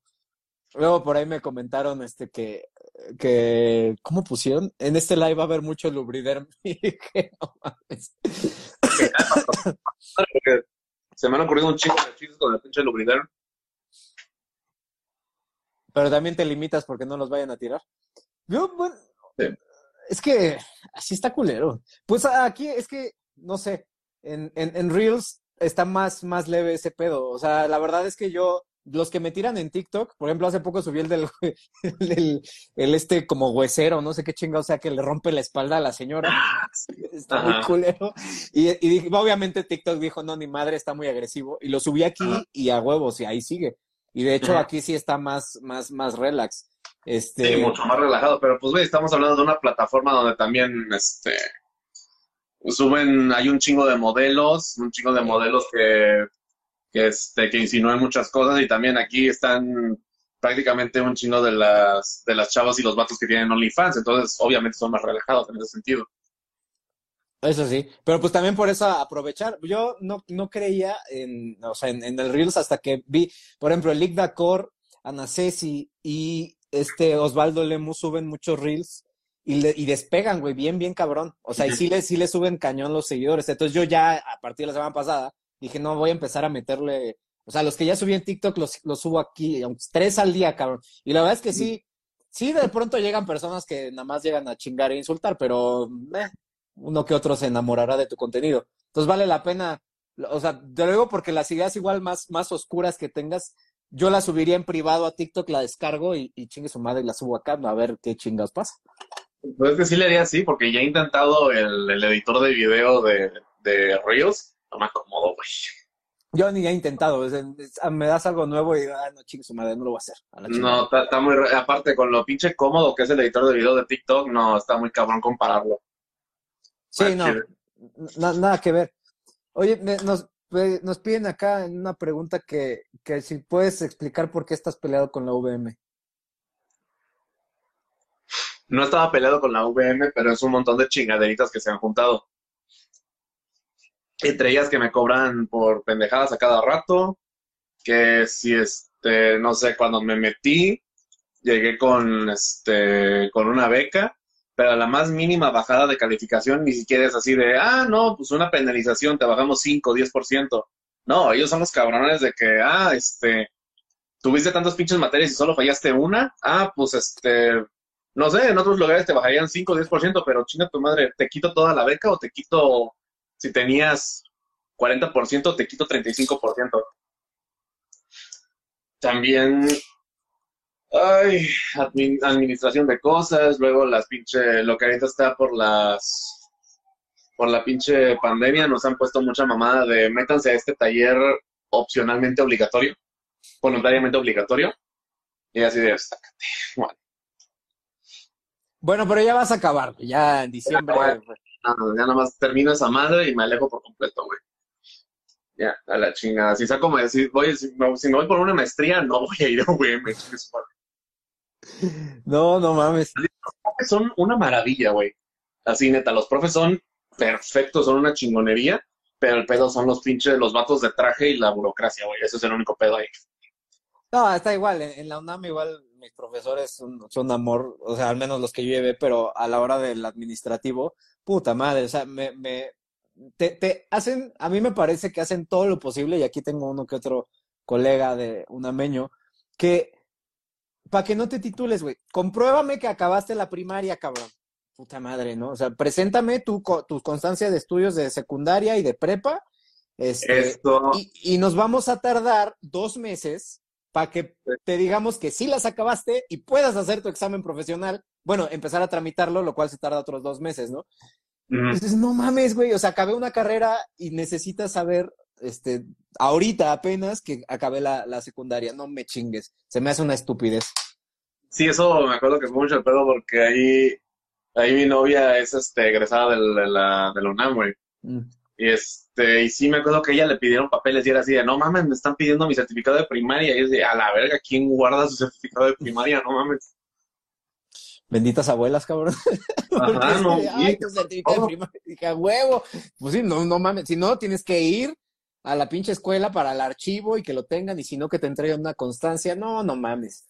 Luego por ahí me comentaron este que, que, ¿cómo pusieron? En este live va a haber mucho lubriderm. *laughs* Y dije, no mames. Porque *laughs* se me han ocurrido un chingo de chistes con el pinche lubriderm. Pero también te limitas porque no los vayan a tirar. Yo, bueno, Sí. es que así está culero. Pues aquí es que, no sé, en, en, en Reels está más, más leve ese pedo. O sea, la verdad es que yo, los que me tiran en TikTok, por ejemplo, hace poco subí el del, *laughs* el, el este como huesero, no sé qué chinga, o sea, que le rompe la espalda a la señora. Está muy culero. Y, y, obviamente TikTok dijo, no, ni madre, está muy agresivo. Y lo subí aquí y a huevos, y ahí sigue. Y de hecho aquí sí está más, más, más relax. Este... Sí, mucho más relajado, pero pues, güey, estamos hablando de una plataforma donde también, este, suben, hay un chingo de modelos, un chingo de modelos que, este, que insinúan muchas cosas y también aquí están prácticamente un chingo de las, de las chavas y los vatos que tienen OnlyFans, entonces obviamente son más relajados en ese sentido. Eso sí, pero pues también por eso aprovechar. Yo no, no creía en, o sea, en, el Reels hasta que vi, por ejemplo, el Lick Dacor, Ana Ceci y este Osvaldo Lemus suben muchos Reels y, le, y despegan, güey, bien, bien cabrón. O sea, y sí le, sí le suben cañón los seguidores. Entonces yo ya, a partir de la semana pasada, dije, no, voy a empezar a meterle, o sea, los que ya subí en TikTok los, los subo aquí, tres al día, cabrón. Y la verdad es que sí, sí, de pronto llegan personas que nada más llegan a chingar e insultar, pero uno que otro se enamorará de tu contenido. Entonces vale la pena, o sea, te lo digo porque las ideas igual más, más oscuras que tengas, yo las subiría en privado a TikTok, la descargo y, y chingue su madre y la subo acá, a ver qué chingas pasa. Pues es que sí le haría así, porque ya he intentado el, el editor de video de, de Reels, no me acomodo, güey. Yo ni he intentado, me das algo nuevo y ah, no chingue su madre, no lo voy a hacer. no, está, muy, aparte con lo pinche cómodo que es el editor de video de TikTok, no, está muy cabrón compararlo. Sí, no, nada que ver. Oye, nos, nos piden acá en una pregunta que, que si puedes explicar por qué estás peleado con la VM. No estaba peleado con la VM, pero es un montón de chingaderitas que se han juntado. Entre ellas que me cobran por pendejadas a cada rato, que si este, no sé, cuando me metí, llegué con este, con una beca, pero la más mínima bajada de calificación ni siquiera es así de, ah, no, pues una penalización, te bajamos 5, 10%. No, ellos son los cabrones de que, ah, este, tuviste tantas pinches materias y solo fallaste una, ah, pues este, no sé, en otros lugares te bajarían 5 o 10%, pero chinga tu madre, ¿te quito toda la beca o te quito, si tenías 40%, te quito 35%? También, ay, administración de cosas, luego las pinche, lo que ahorita está por las, por la pinche pandemia, nos han puesto mucha mamada de métanse a este taller opcionalmente obligatorio, voluntariamente obligatorio, y así de, bueno bueno, pero ya vas a acabar, ya en diciembre. Ya, ya nada más termino esa madre y me alejo por completo, güey. Ya, a la chingada. Si saco, si, voy, si, me, voy por una maestría, no voy a ir, güey, me No, no mames. Son una maravilla, güey. Así, neta, los profes son perfectos, son una chingonería, pero el pedo son los pinches, los vatos de traje y la burocracia, güey. Ese es el único pedo ahí. No, está igual. En, la UNAM igual mis profesores son, amor, o sea, al menos los que yo llevé, pero a la hora del administrativo, puta madre, o sea, me, me te, te hacen, a mí me parece que hacen todo lo posible, y aquí tengo uno que otro colega de un ameño, que para que no te titules, güey, compruébame que acabaste la primaria, cabrón. Puta madre, ¿no? O sea, preséntame tu, tu constancia de estudios de secundaria y de prepa. Este, y, y, nos vamos a tardar dos meses para que te digamos que sí las acabaste y puedas hacer tu examen profesional. Bueno, empezar a tramitarlo, lo cual se tarda otros dos meses, ¿no? Entonces, no mames, güey, o sea, acabé una carrera y necesitas saber, este, ahorita apenas que acabé la, la secundaria, no me chingues, se me hace una estupidez. Sí, eso me acuerdo que fue mucho el pedo porque ahí, ahí mi novia es, este, egresada de la, de la UNAM, güey. Mm. Y este, y sí me acuerdo que ella le pidieron papeles y era así de, no mames, me están pidiendo mi certificado de primaria. Y es de, a la verga, ¿quién guarda su certificado de primaria? No mames. Benditas abuelas, cabrón. *laughs* Ajá, no. Ay, tu certificado de primaria. Dije, a huevo. Pues sí, no, no mames. Si no, tienes que ir a la pinche escuela para el archivo y que lo tengan, y si no, que te entreguen una constancia. No, no mames.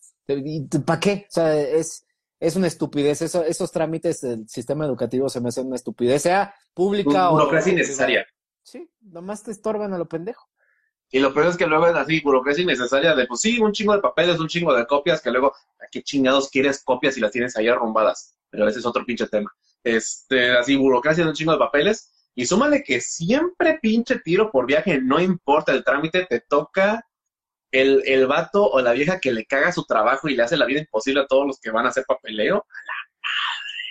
¿Para qué? O sea, es, es una estupidez. Eso, esos trámites del sistema educativo se me hacen una estupidez, sea pública o. Burocracia innecesaria. Sí, nomás te estorban a lo pendejo. Y lo peor es que luego es así, burocracia innecesaria de, pues sí, un chingo de papeles, un chingo de copias, que luego, ¿a qué chingados quieres copias si las tienes ahí arrombadas? Pero ese es otro pinche tema. Este, así, burocracia de un chingo de papeles, Y súmale que siempre pinche tiro por viaje, no importa el trámite, te toca el, el vato o la vieja que le caga su trabajo y le hace la vida imposible a todos los que van a hacer papeleo. A la madre.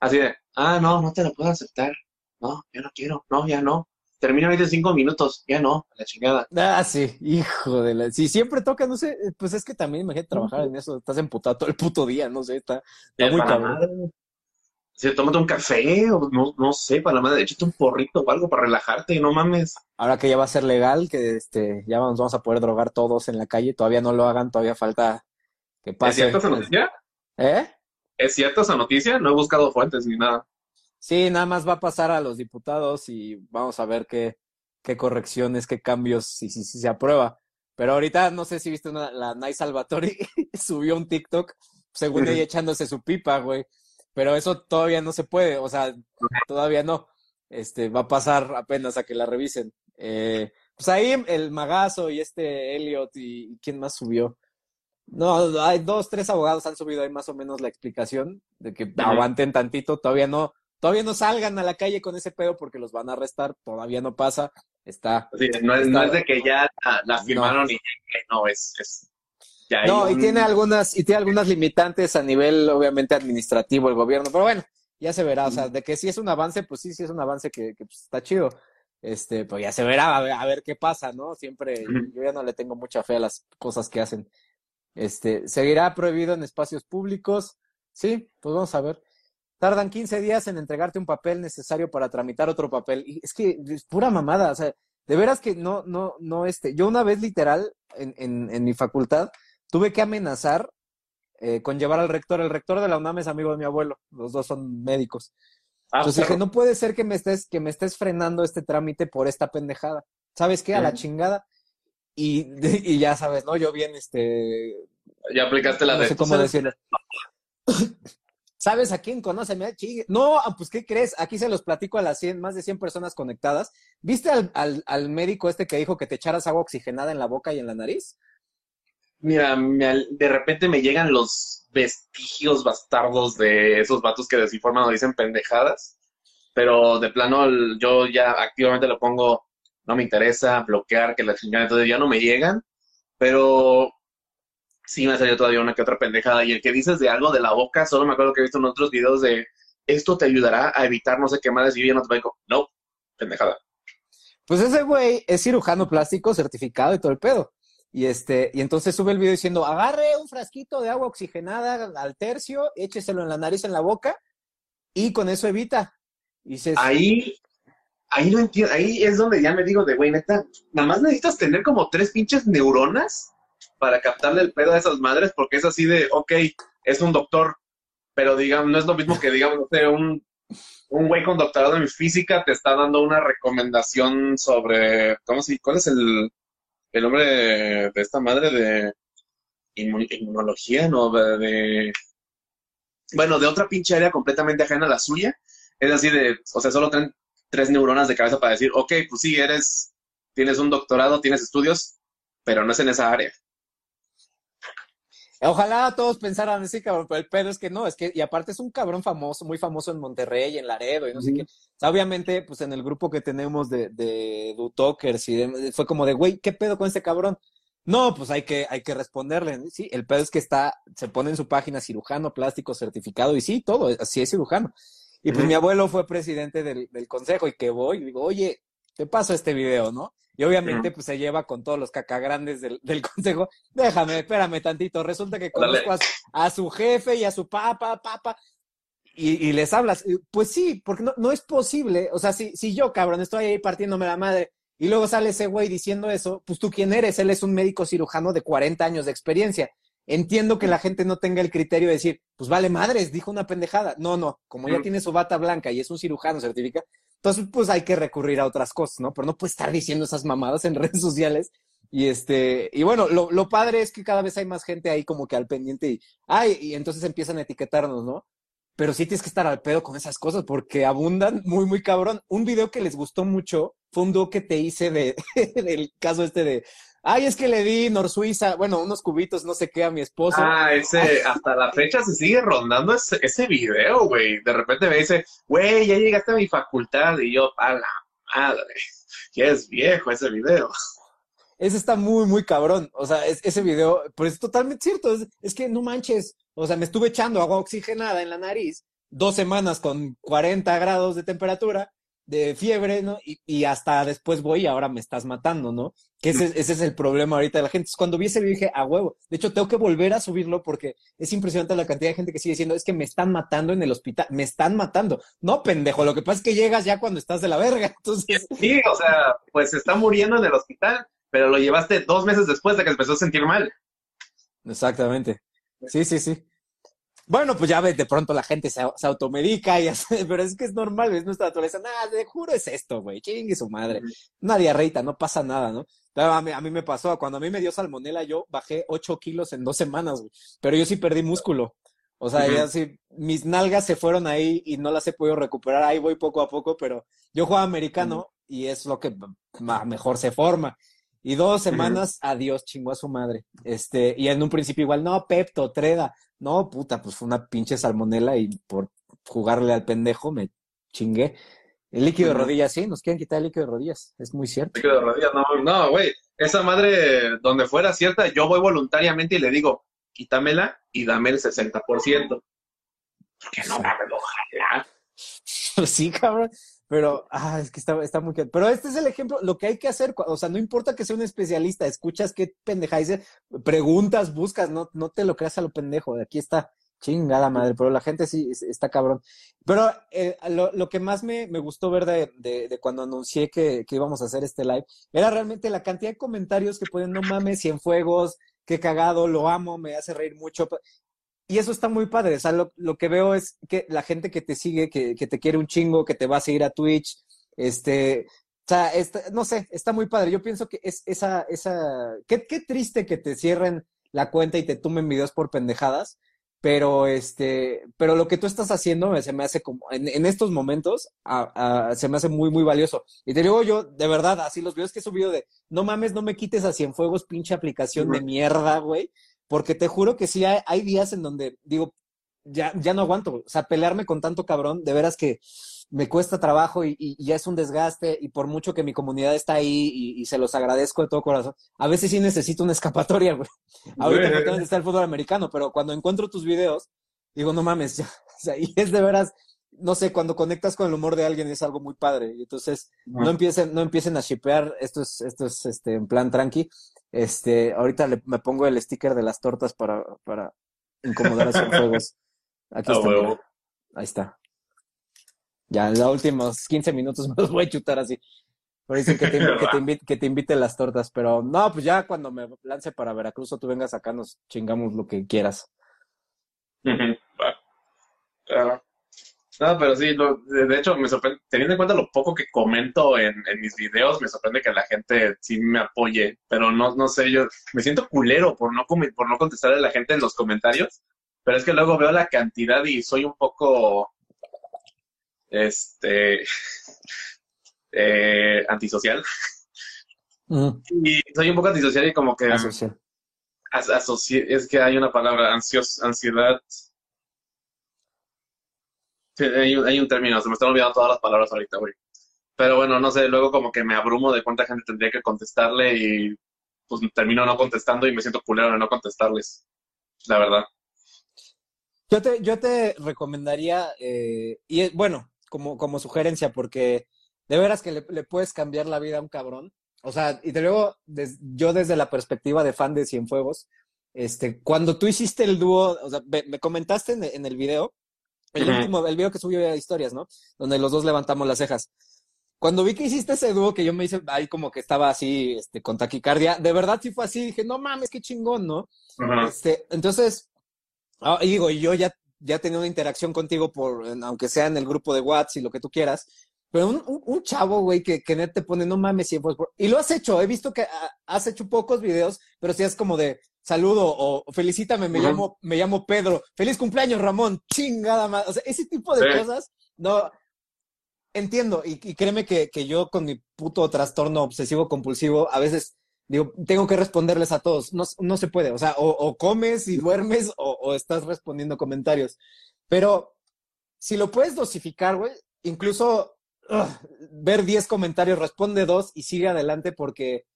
Así de, ah, no, no te lo puedo aceptar. No, yo no quiero. No, ya no. Termina ahorita en cinco minutos. Ya no, a la chingada. Ah, sí, hijo de la. Si siempre toca, no sé, pues es que también imagínate trabajar en eso, estás emputado todo el puto día, no sé, está, muy cabrón. Si tómate un café o no, no sé, para la madre, échate un porrito o algo para relajarte, no mames. Ahora que ya va a ser legal, que este, ya nos vamos a poder drogar todos en la calle, todavía no lo hagan, todavía falta que ¿Es pase. cierta esa noticia? ¿Eh? ¿Es cierta esa noticia? No he buscado fuentes ni nada. Sí, nada más va a pasar a los diputados y vamos a ver qué, qué correcciones, qué cambios, si, si, si se aprueba. Pero ahorita no sé si viste una, la Nay Salvatori *laughs* subió un TikTok, según ella echándose su pipa, güey. Pero eso todavía no se puede, o sea, todavía no. Este, va a pasar apenas a que la revisen. Eh, pues ahí el Magazo y este Elliot y, y quién más subió. No, hay dos, tres abogados han subido ahí más o menos la explicación de que aguanten tantito, todavía no, todavía no salgan a la calle con ese pedo porque los van a arrestar, todavía no pasa, está. Sí, no, es, no de que ya la, la firmaron y ya, no, es, es ya No, y tiene algunas, y tiene algunas limitantes a nivel, obviamente, administrativo el gobierno, pero bueno, ya se verá, o sea, de que sí es un avance, pues sí, sí es un avance que, que, pues, está chido. Este, pues ya se verá, a ver, a ver qué pasa, ¿no? Siempre, yo ya no le tengo mucha fe a las cosas que hacen. Este, seguirá prohibido en espacios públicos. Sí, pues vamos a ver. Tardan 15 días en entregarte un papel necesario para tramitar otro papel. Y es que es pura mamada, o sea, de veras que no, no, no, este, yo una vez literal en, en, en mi facultad tuve que amenazar eh, con llevar al rector. El rector de la UNAM es amigo de mi abuelo, los dos son médicos. Ah, Entonces dije, no puede ser que me estés, que me estés frenando este trámite por esta pendejada. ¿Sabes qué? A la chingada. Y, *laughs* y ya sabes, ¿no? Yo bien, este, ya aplicaste la no de sé ¿tú cómo decirlo. *laughs* ¿Sabes a quién conoce? Me. No, ah, pues ¿qué crees? Aquí se los platico a las 100, más de 100 personas conectadas. ¿Viste al, al, al médico este que dijo que te echaras agua oxigenada en la boca y en la nariz? Mira, me de repente me llegan los vestigios bastardos de esos vatos que desinforman o dicen pendejadas, pero de plano yo ya activamente lo pongo, no me interesa, bloquear, que la chingada, entonces ya no me llegan, pero sí me ha salido todavía una que otra pendejada, y el que dices de algo de la boca, solo me acuerdo que he visto en otros videos de, esto te ayudará a evitar no sé qué más, y yo no te no, pendejada. Pues ese güey es cirujano plástico certificado y todo el pedo. Y este, y entonces sube el video diciendo, agarre un frasquito de agua oxigenada al tercio, écheselo en la nariz, en la boca, y con eso evita. Ahí, ahí no entiendo, ahí es donde ya me digo de, güey, neta, nada más necesitas tener como tres pinches neuronas para captarle el pedo a esas madres, porque es así de, ok, es un doctor, pero digamos, no es lo mismo que, digamos, no sé, un, un güey con doctorado en física te está dando una recomendación sobre, ¿cómo se, cuál es el, el nombre de, esta madre de inmu- inmunología, no? De, de- bueno, de otra pinche área completamente ajena a la suya. Es así de, o sea, solo tienen tres neuronas de cabeza para decir, ok, pues sí, eres, tienes un doctorado, tienes estudios, pero no es en esa área. Ojalá todos pensaran así, cabrón, pero el pedo es que no, es que, y aparte es un cabrón famoso, muy famoso en Monterrey, en Laredo, y no sé qué. O sea, obviamente, pues en el grupo que tenemos de, de Dutokers y de- fue como de, güey, ¿qué pedo con este cabrón? No, pues hay que, hay que responderle. Sí, el pedo es que está, se pone en su página cirujano plástico certificado, y sí, todo, así es cirujano. Y pues mi abuelo fue presidente del, del consejo, y que voy, y digo, oye, te paso este video, ¿no? Y obviamente, pues se lleva con todos los cacagrandes del, del *laughs* consejo. Déjame, espérame tantito. Resulta que conozco a, a su jefe y a su papa, papa, y, y les hablas. Pues sí, porque no, no es posible. O sea, si, si yo, cabrón, estoy ahí partiéndome la madre y luego sale ese güey diciendo eso, pues tú quién eres? Él es un médico cirujano de 40 años de experiencia. Entiendo que la gente no tenga el criterio de decir, pues vale madres, dijo una pendejada. No, no, como ya tiene su bata blanca y es un cirujano certificado, entonces pues hay que recurrir a otras cosas, ¿no? Pero no puede estar diciendo esas mamadas en *laughs* redes sociales. Y este, y bueno, lo, lo padre es que cada vez hay más gente ahí como que al pendiente y, ay, y entonces empiezan a etiquetarnos, ¿no? Pero sí tienes que estar al pedo con esas cosas porque abundan muy, muy cabrón. Un video que les gustó mucho fue un video que te hice de, *laughs* del caso este de Ay, es que le di Nor Suiza, bueno, unos cubitos, no sé qué, a mi esposo. Ah, ese, *laughs* hasta la fecha se sigue rondando ese, ese video, güey. De repente me dice, güey, ya llegaste a mi facultad. Y yo, a la madre, que es viejo ese video. Ese está muy, muy cabrón. O sea, es- ese video, pero es totalmente cierto. Es, es que no manches. O sea, me estuve echando agua oxigenada en la nariz dos semanas con 40 grados de temperatura, de fiebre, ¿no? Y, y hasta después voy y ahora me estás matando, ¿no? Que ese, ese es el problema ahorita de la gente. Cuando vi ese video dije, a huevo. De hecho, tengo que volver a subirlo porque es impresionante la cantidad de gente que sigue diciendo, es que me están matando en el hospital. Me están matando. No, pendejo. Lo que pasa es que llegas ya cuando estás de la verga. *laughs* Entonces, Sí, o sea, pues se está muriendo en el hospital, pero lo llevaste dos meses después de que empezó a sentir mal. Exactamente. Sí, sí, sí. Bueno, pues ya ves, de pronto la gente se, se automedica y *laughs* hace, pero es que es normal, es nuestra naturaleza. Nada, te juro es esto, güey. Chingue su madre. Una diarreita, no pasa nada, ¿no? A mí, a mí me pasó, cuando a mí me dio salmonela, yo bajé 8 kilos en dos semanas, güey. Pero yo sí perdí músculo. O sea, ya sí, mis nalgas se fueron ahí y no las he podido recuperar. Ahí voy poco a poco, pero yo juego americano y es lo que mejor se forma. Y dos semanas, adiós, chingó a su madre. Este, y en un principio igual, no, Pepto, Treda. No, puta, pues fue una pinche salmonela y por jugarle al pendejo me chingué. El líquido de rodillas, sí, nos quieren quitar el líquido de rodillas, es muy cierto. Líquido de rodillas, no, no, güey. Esa madre, donde fuera cierta, yo voy voluntariamente y le digo, quítamela y dame el 60%. Porque no mames, ojalá. *laughs* Sí, cabrón. Pero, ah, es que está, está muy... Pero este es el ejemplo, lo que hay que hacer, o sea, no importa que sea un especialista, escuchas qué pendeja dice, preguntas, buscas, no, no te lo creas a lo pendejo, de aquí está, chingada madre, pero la gente sí es- está cabrón. Pero eh, lo, lo que más me, me gustó ver de, de, cuando anuncié que, que íbamos a hacer este live, era realmente la cantidad de comentarios que ponen, no mames, Cienfuegos, qué cagado, lo amo, me hace reír mucho. Y eso está muy padre. O sea, lo, lo que veo es que la gente que te sigue, que, que te quiere un chingo, que te va a seguir a Twitch, este, o sea, está- no sé, está muy padre. Yo pienso que es esa, esa, qué, qué triste que te cierren la cuenta y te tumben videos por pendejadas, pero este, pero lo que tú estás haciendo se me hace como, en, en estos momentos, a- a- se me hace muy, muy valioso. Y te digo yo, de verdad, así los videos que he subido de, no mames, no me quites a Cienfuegos, pinche aplicación de mierda, güey. Porque te juro que sí hay, hay días en donde digo, ya, ya no aguanto. O sea, pelearme con tanto cabrón, de veras que me cuesta trabajo y, y- y ya es un desgaste. Y por mucho que mi comunidad está ahí y, y se los agradezco de todo corazón, a veces sí necesito una escapatoria, güey. *laughs* Ahorita no tengo que está el fútbol americano, pero cuando encuentro tus videos, digo, no mames, ya. *laughs* O sea, y es de veras, no sé, cuando conectas con el humor de alguien es algo muy padre. Y entonces, no empiecen, no empiecen a shipear, esto es, esto es este, en plan tranqui. Este, ahorita le- me pongo el sticker de las tortas para, para incomodar a Cienfuegos. *laughs* Aquí A está. Ahí está. Ya en los últimos 15 minutos *laughs* me los voy a chutar así. Pero dicen que te, que te, *laughs* invi- que te invite las tortas, pero no, pues ya cuando me lance para Veracruz o tú vengas acá nos chingamos lo que quieras. *laughs* Ah. No, pero sí, lo- de hecho, me sorprende, teniendo en cuenta lo poco que comento en, en mis videos, me sorprende que la gente sí me apoye, pero no, no sé, yo me siento culero por no, por no contestarle a la gente en los comentarios, pero es que luego veo la cantidad y soy un poco, este, *laughs* eh, antisocial. Y soy un poco antisocial y como que Asocial. as- asoci- es que hay una palabra, ansios, ansiedad. Sí, hay, un- hay un término, se me están olvidando todas las palabras ahorita, güey. Pero bueno, no sé, luego como que me abrumo de cuánta gente tendría que contestarle y pues termino no contestando y me siento culero de no contestarles. La verdad. Yo te, yo te recomendaría, eh, y es- bueno, como, como sugerencia, porque de veras que le, le puedes cambiar la vida a un cabrón. O sea, y te luego, des- yo desde la perspectiva de fan de Cienfuegos, este, cuando tú hiciste el dúo, o sea, me, me comentaste en, en el video, el último, el video que subió de historias, ¿no? Donde los dos levantamos las cejas. Cuando vi que hiciste ese dúo que yo me hice ahí como que estaba así, este, con taquicardia, de verdad sí fue así, dije, no mames, qué chingón, ¿no? Este, entonces, ah, y digo, y yo ya, ya tenía una interacción contigo por, aunque sea en el grupo de WhatsApp y lo que tú quieras, pero un, un, un chavo, güey, que, que net te pone, no mames, siempre. Y lo has hecho, he visto que ah, has hecho pocos videos, pero sí es como de saludo o felicítame, me Ujú. llamo, me llamo Pedro, feliz cumpleaños, Ramón, chingada más. O sea, ese tipo de Sí. cosas, no. Entiendo, y, y créeme que, que yo con mi puto trastorno obsesivo compulsivo, a veces digo, tengo que responderles a todos. No, no se puede, o sea, o, comes y duermes o, estás respondiendo comentarios. Pero si lo puedes dosificar, güey, incluso ver 10 comentarios, responde dos y sigue adelante porque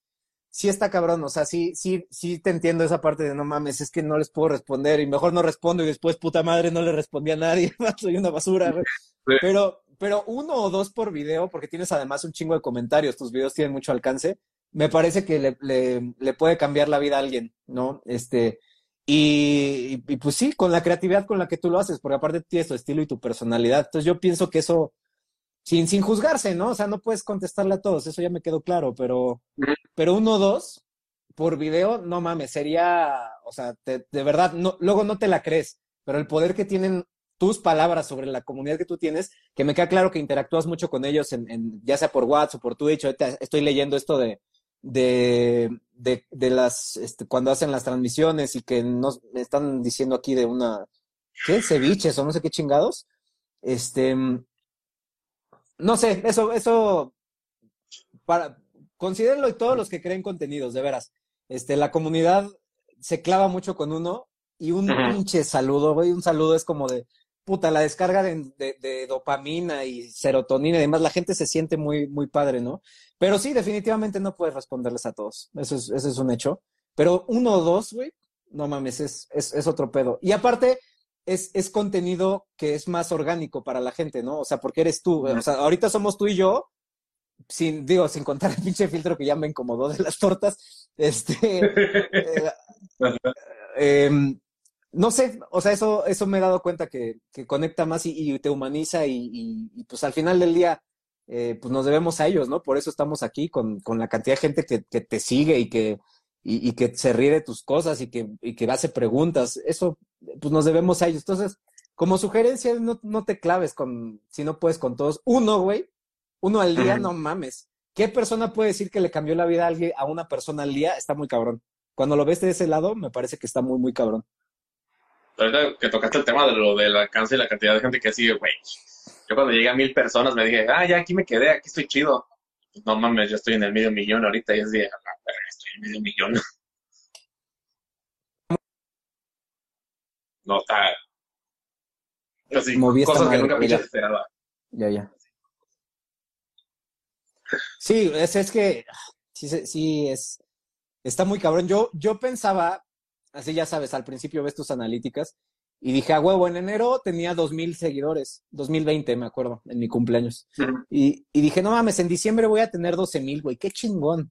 sí está cabrón, o sea, sí, sí, sí te entiendo esa parte de no mames, es que no les puedo responder y mejor no respondo y después puta madre no le respondí a nadie, *laughs* soy una basura, güey. Pero, pero uno o dos por video, porque tienes además un chingo de comentarios, tus videos tienen mucho alcance, me parece que le, le, le puede cambiar la vida a alguien, ¿no? Este, y, y, pues sí, con la creatividad con la que tú lo haces, porque aparte tienes tu estilo y tu personalidad. Entonces yo pienso que eso, sin, sin juzgarse, ¿no? O sea, no puedes contestarle a todos, eso ya me quedó claro, pero, pero uno o dos por video, no mames, sería, o sea, de verdad, no, luego no te la crees, pero el poder que tienen tus palabras sobre la comunidad que tú tienes, que me queda claro que interactúas mucho con ellos, en, ya sea por WhatsApp o por Twitch, estoy leyendo esto de, de, de, de las, este, cuando hacen las transmisiones y que nos están diciendo aquí de una, ¿qué? Ceviches o no sé qué chingados. Este, no sé, eso, eso, para, considérenlo y todos los que creen contenidos, de veras. Este, la comunidad se clava mucho con uno y un pinche saludo, güey, un saludo es como de, puta, la descarga de, de, dopamina y serotonina y demás, la gente se siente muy, muy padre, ¿no? Pero sí, definitivamente no puedes responderles a todos, eso es, eso es un hecho. Pero uno o dos, güey, no mames, es, es, es otro pedo. Y aparte, es, es contenido que es más orgánico para la gente, ¿no? O sea, porque eres tú. O sea, ahorita somos tú y yo, sin, digo, sin contar el pinche filtro que ya me incomodó de las tortas. Este. *laughs* Eh, em, no sé, o sea, eso, eso me he dado cuenta que, que conecta más y, te humaniza y, y, pues al final del día, eh, pues nos debemos a ellos, ¿no? Por eso estamos aquí con, con la cantidad de gente que, que te sigue y que, y, y, que se ríe de tus cosas y que, y que hace preguntas. Eso, pues nos debemos a ellos. Entonces, como sugerencia, no, no te claves con, si no puedes con todos. Uno, güey, uno al día, no mames. ¿Qué persona puede decir que le cambió la vida a alguien, a una persona al día? Está muy cabrón. Cuando lo ves de ese lado, me parece que está muy, muy cabrón. Ahorita que tocaste el tema de lo del alcance y la cantidad de gente que sigue, güey. Yo cuando llegué a mil personas me dije, ah, ya aquí me quedé, aquí estoy chido. no mames, yo estoy en el medio millón ahorita y es de, medio millón. *laughs* No, está. Así, cosas que nunca me esperaba. Ya, ya. Sí, es, es que sí, sí, es, está muy cabrón. Yo, yo pensaba, así ya sabes, al principio ves tus analíticas y dije, a huevo, en enero tenía dos mil seguidores, 2020 me acuerdo, en mi cumpleaños. Y, y, dije, no mames, en diciembre voy a tener 12 mil, güey, qué chingón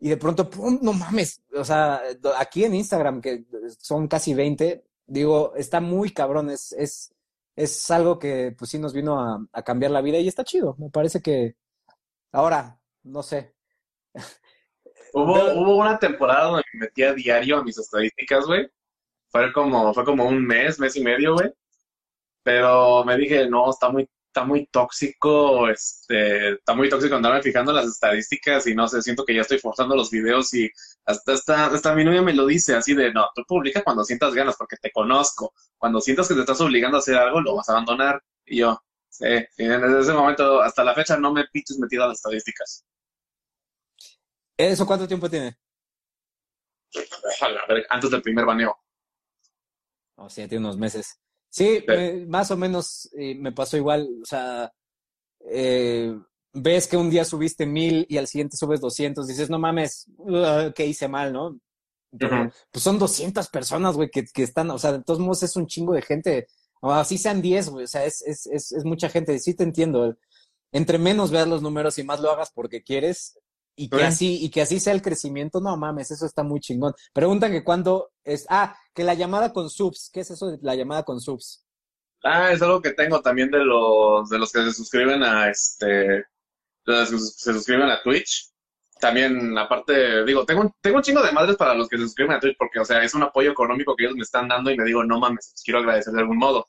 y de pronto, ¡pum! No mames. O sea, aquí en Instagram, que son casi 20, digo, está muy cabrón. Es, es, es algo que pues sí nos vino a, a cambiar la vida y está chido. Me parece que ahora, no sé. Hubo, hubo una temporada donde me metía diario a mis estadísticas, güey. Fue como, fue como un mes, mes y medio, güey. Pero me dije, no, está muy está muy tóxico, este, está muy tóxico andarme fijando las estadísticas y no sé, siento que ya estoy forzando los videos y hasta, hasta, hasta mi novia me lo dice así de, no, tú publica cuando sientas ganas porque te conozco, cuando sientas que te estás obligando a hacer algo, lo vas a abandonar. Y yo, sí, y desde ese momento hasta la fecha no me piches metido a las estadísticas. ¿Eso cuánto tiempo tiene? antes del primer baneo. O sea, tiene unos meses. Sí, eh, más o menos eh, me pasó igual. O sea, eh, ves que un día subiste mil y al siguiente subes 200, dices, no mames, uh, que hice mal, ¿no? Pues son 200 personas, güey, que, que, están, o sea, de todos modos es un chingo de gente. O así sean 10, güey, o sea, es, es, es, es mucha gente. Sí te entiendo. Entre menos veas los números y más lo hagas porque quieres, y que así, y que así sea el crecimiento, no mames, eso está muy chingón. Preguntan que cuándo es, ah, que la llamada con subs, ¿qué es eso de la llamada con subs? Ah, es algo que tengo también de los, de los que se suscriben a este, se suscriben a Twitch. También, aparte, digo, tengo, tengo un chingo de madres para los que se suscriben a Twitch porque, o sea, es un apoyo económico que ellos me están dando y me digo, no mames, quiero agradecer de algún modo.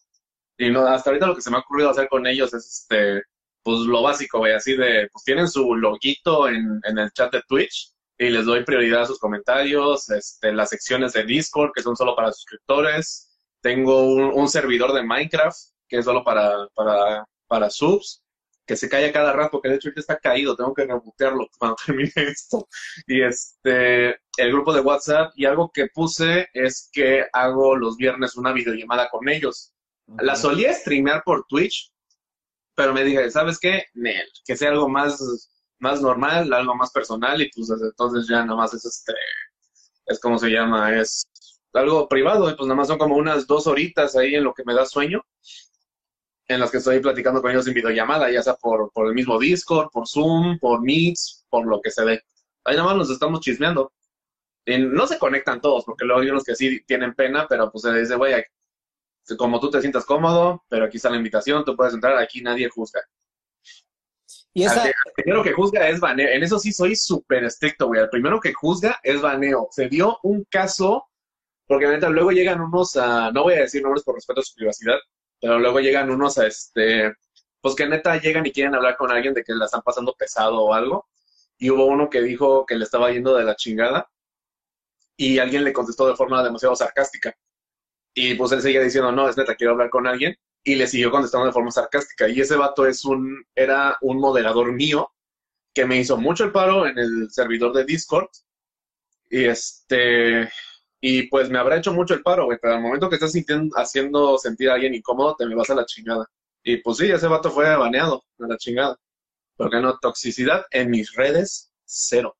Y no, hasta ahorita lo que se me ha ocurrido hacer con ellos es este, pues lo básico, güey, así de, pues tienen su loguito en, en el chat de Twitch y les doy prioridad a sus comentarios, este, las secciones de Discord que son solo para suscriptores, tengo un, servidor de Minecraft que es solo para, para, para subs, que se calla cada rato, que de hecho ya está caído, tengo que rebotearlo cuando *laughs* termine esto. Y este, el grupo de WhatsApp, y algo que puse es que hago los viernes una videollamada con ellos. La solía streamear por Twitch, pero me dije, ¿sabes qué? Nel, que sea algo más, más normal, algo más personal, y pues desde entonces ya nada más es este, es como se llama, es algo privado, y pues nada más son como unas dos horitas ahí en lo que me da sueño, en las que estoy platicando con ellos en videollamada, ya sea por, por el mismo Discord, por Zoom, por Meets, por lo que se dé. Ahí nada más nos estamos chismeando. Y no se conectan todos, porque luego hay unos que sí tienen pena, pero pues se dice, güey, como tú te sientas cómodo, pero aquí está la invitación, tú puedes entrar, aquí nadie juzga. Y primero que juzga es baneo. En eso sí soy súper estricto, güey. El primero que juzga es baneo. Se dio un caso, porque neta, luego llegan unos a, no voy a decir nombres por respeto a su privacidad, pero luego llegan unos a este, pues que neta llegan y quieren hablar con alguien de que la están pasando pesado o algo. Y hubo uno que dijo que le estaba yendo de la chingada y alguien le contestó de forma demasiado sarcástica. Y pues él seguía diciendo, no, es neta, quiero hablar con alguien. Y le siguió contestando de forma sarcástica. Y ese vato es un, era un moderador mío que me hizo mucho el paro en el servidor de Discord. Y este, y pues me habrá hecho mucho el paro, güey, pero al momento que estás haciendo sentir a alguien incómodo, te me vas a la chingada. Y pues sí, ese vato fue baneado a la chingada. Porque no, toxicidad en mis redes, cero.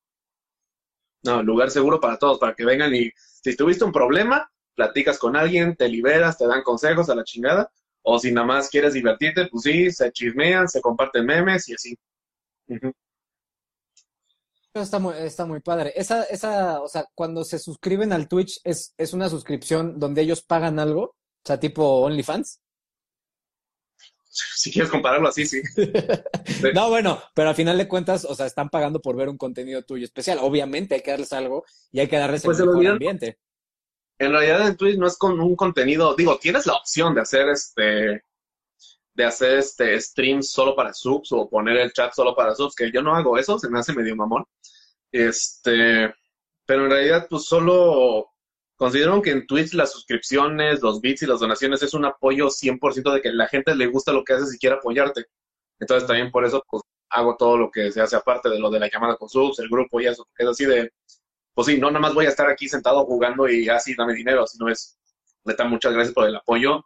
No, lugar seguro para todos, para que vengan y si tuviste un problema, platicas con alguien, te liberas, te dan consejos a la chingada, o si nada más quieres divertirte, pues sí, se chismean, se comparten memes y así. Está muy, está muy padre. Esa, esa, o sea, cuando se suscriben al Twitch, ¿es, ¿es una suscripción donde ellos pagan algo? O sea, tipo OnlyFans. Si quieres compararlo así, sí. *laughs* no, bueno, pero al final de cuentas, o sea, están pagando por ver un contenido tuyo especial. Obviamente hay que darles algo y hay que darles pues el ambiente en realidad en Twitch no es con un contenido, digo, tienes la opción de hacer este de hacer este stream solo para subs o poner el chat solo para subs, que yo no hago eso, se me hace medio mamón. Este, pero en realidad pues solo considero que en Twitch las suscripciones, los bits y las donaciones es un apoyo 100% de que la gente le gusta lo que haces y quiere apoyarte. Entonces también por eso pues hago todo lo que se hace aparte de lo de la llamada con subs, el grupo y eso, que es así de pues sí, no nada más voy a estar aquí sentado jugando y así dame dinero, sino es, neta, muchas gracias por el apoyo.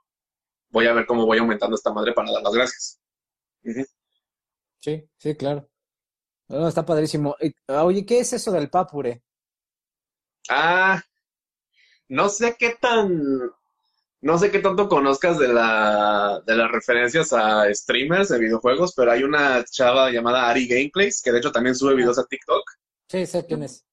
Voy a ver cómo voy aumentando esta madre para dar las gracias. Sí, sí, claro. está padrísimo. Ah, oye, ¿qué es eso del papure? Ah, no sé qué tan, no sé qué tanto conozcas de la, de las referencias a streamers de videojuegos, pero hay una chava llamada Ari Gameplays, que de hecho también sube videos a TikTok. Sí, sé quién es.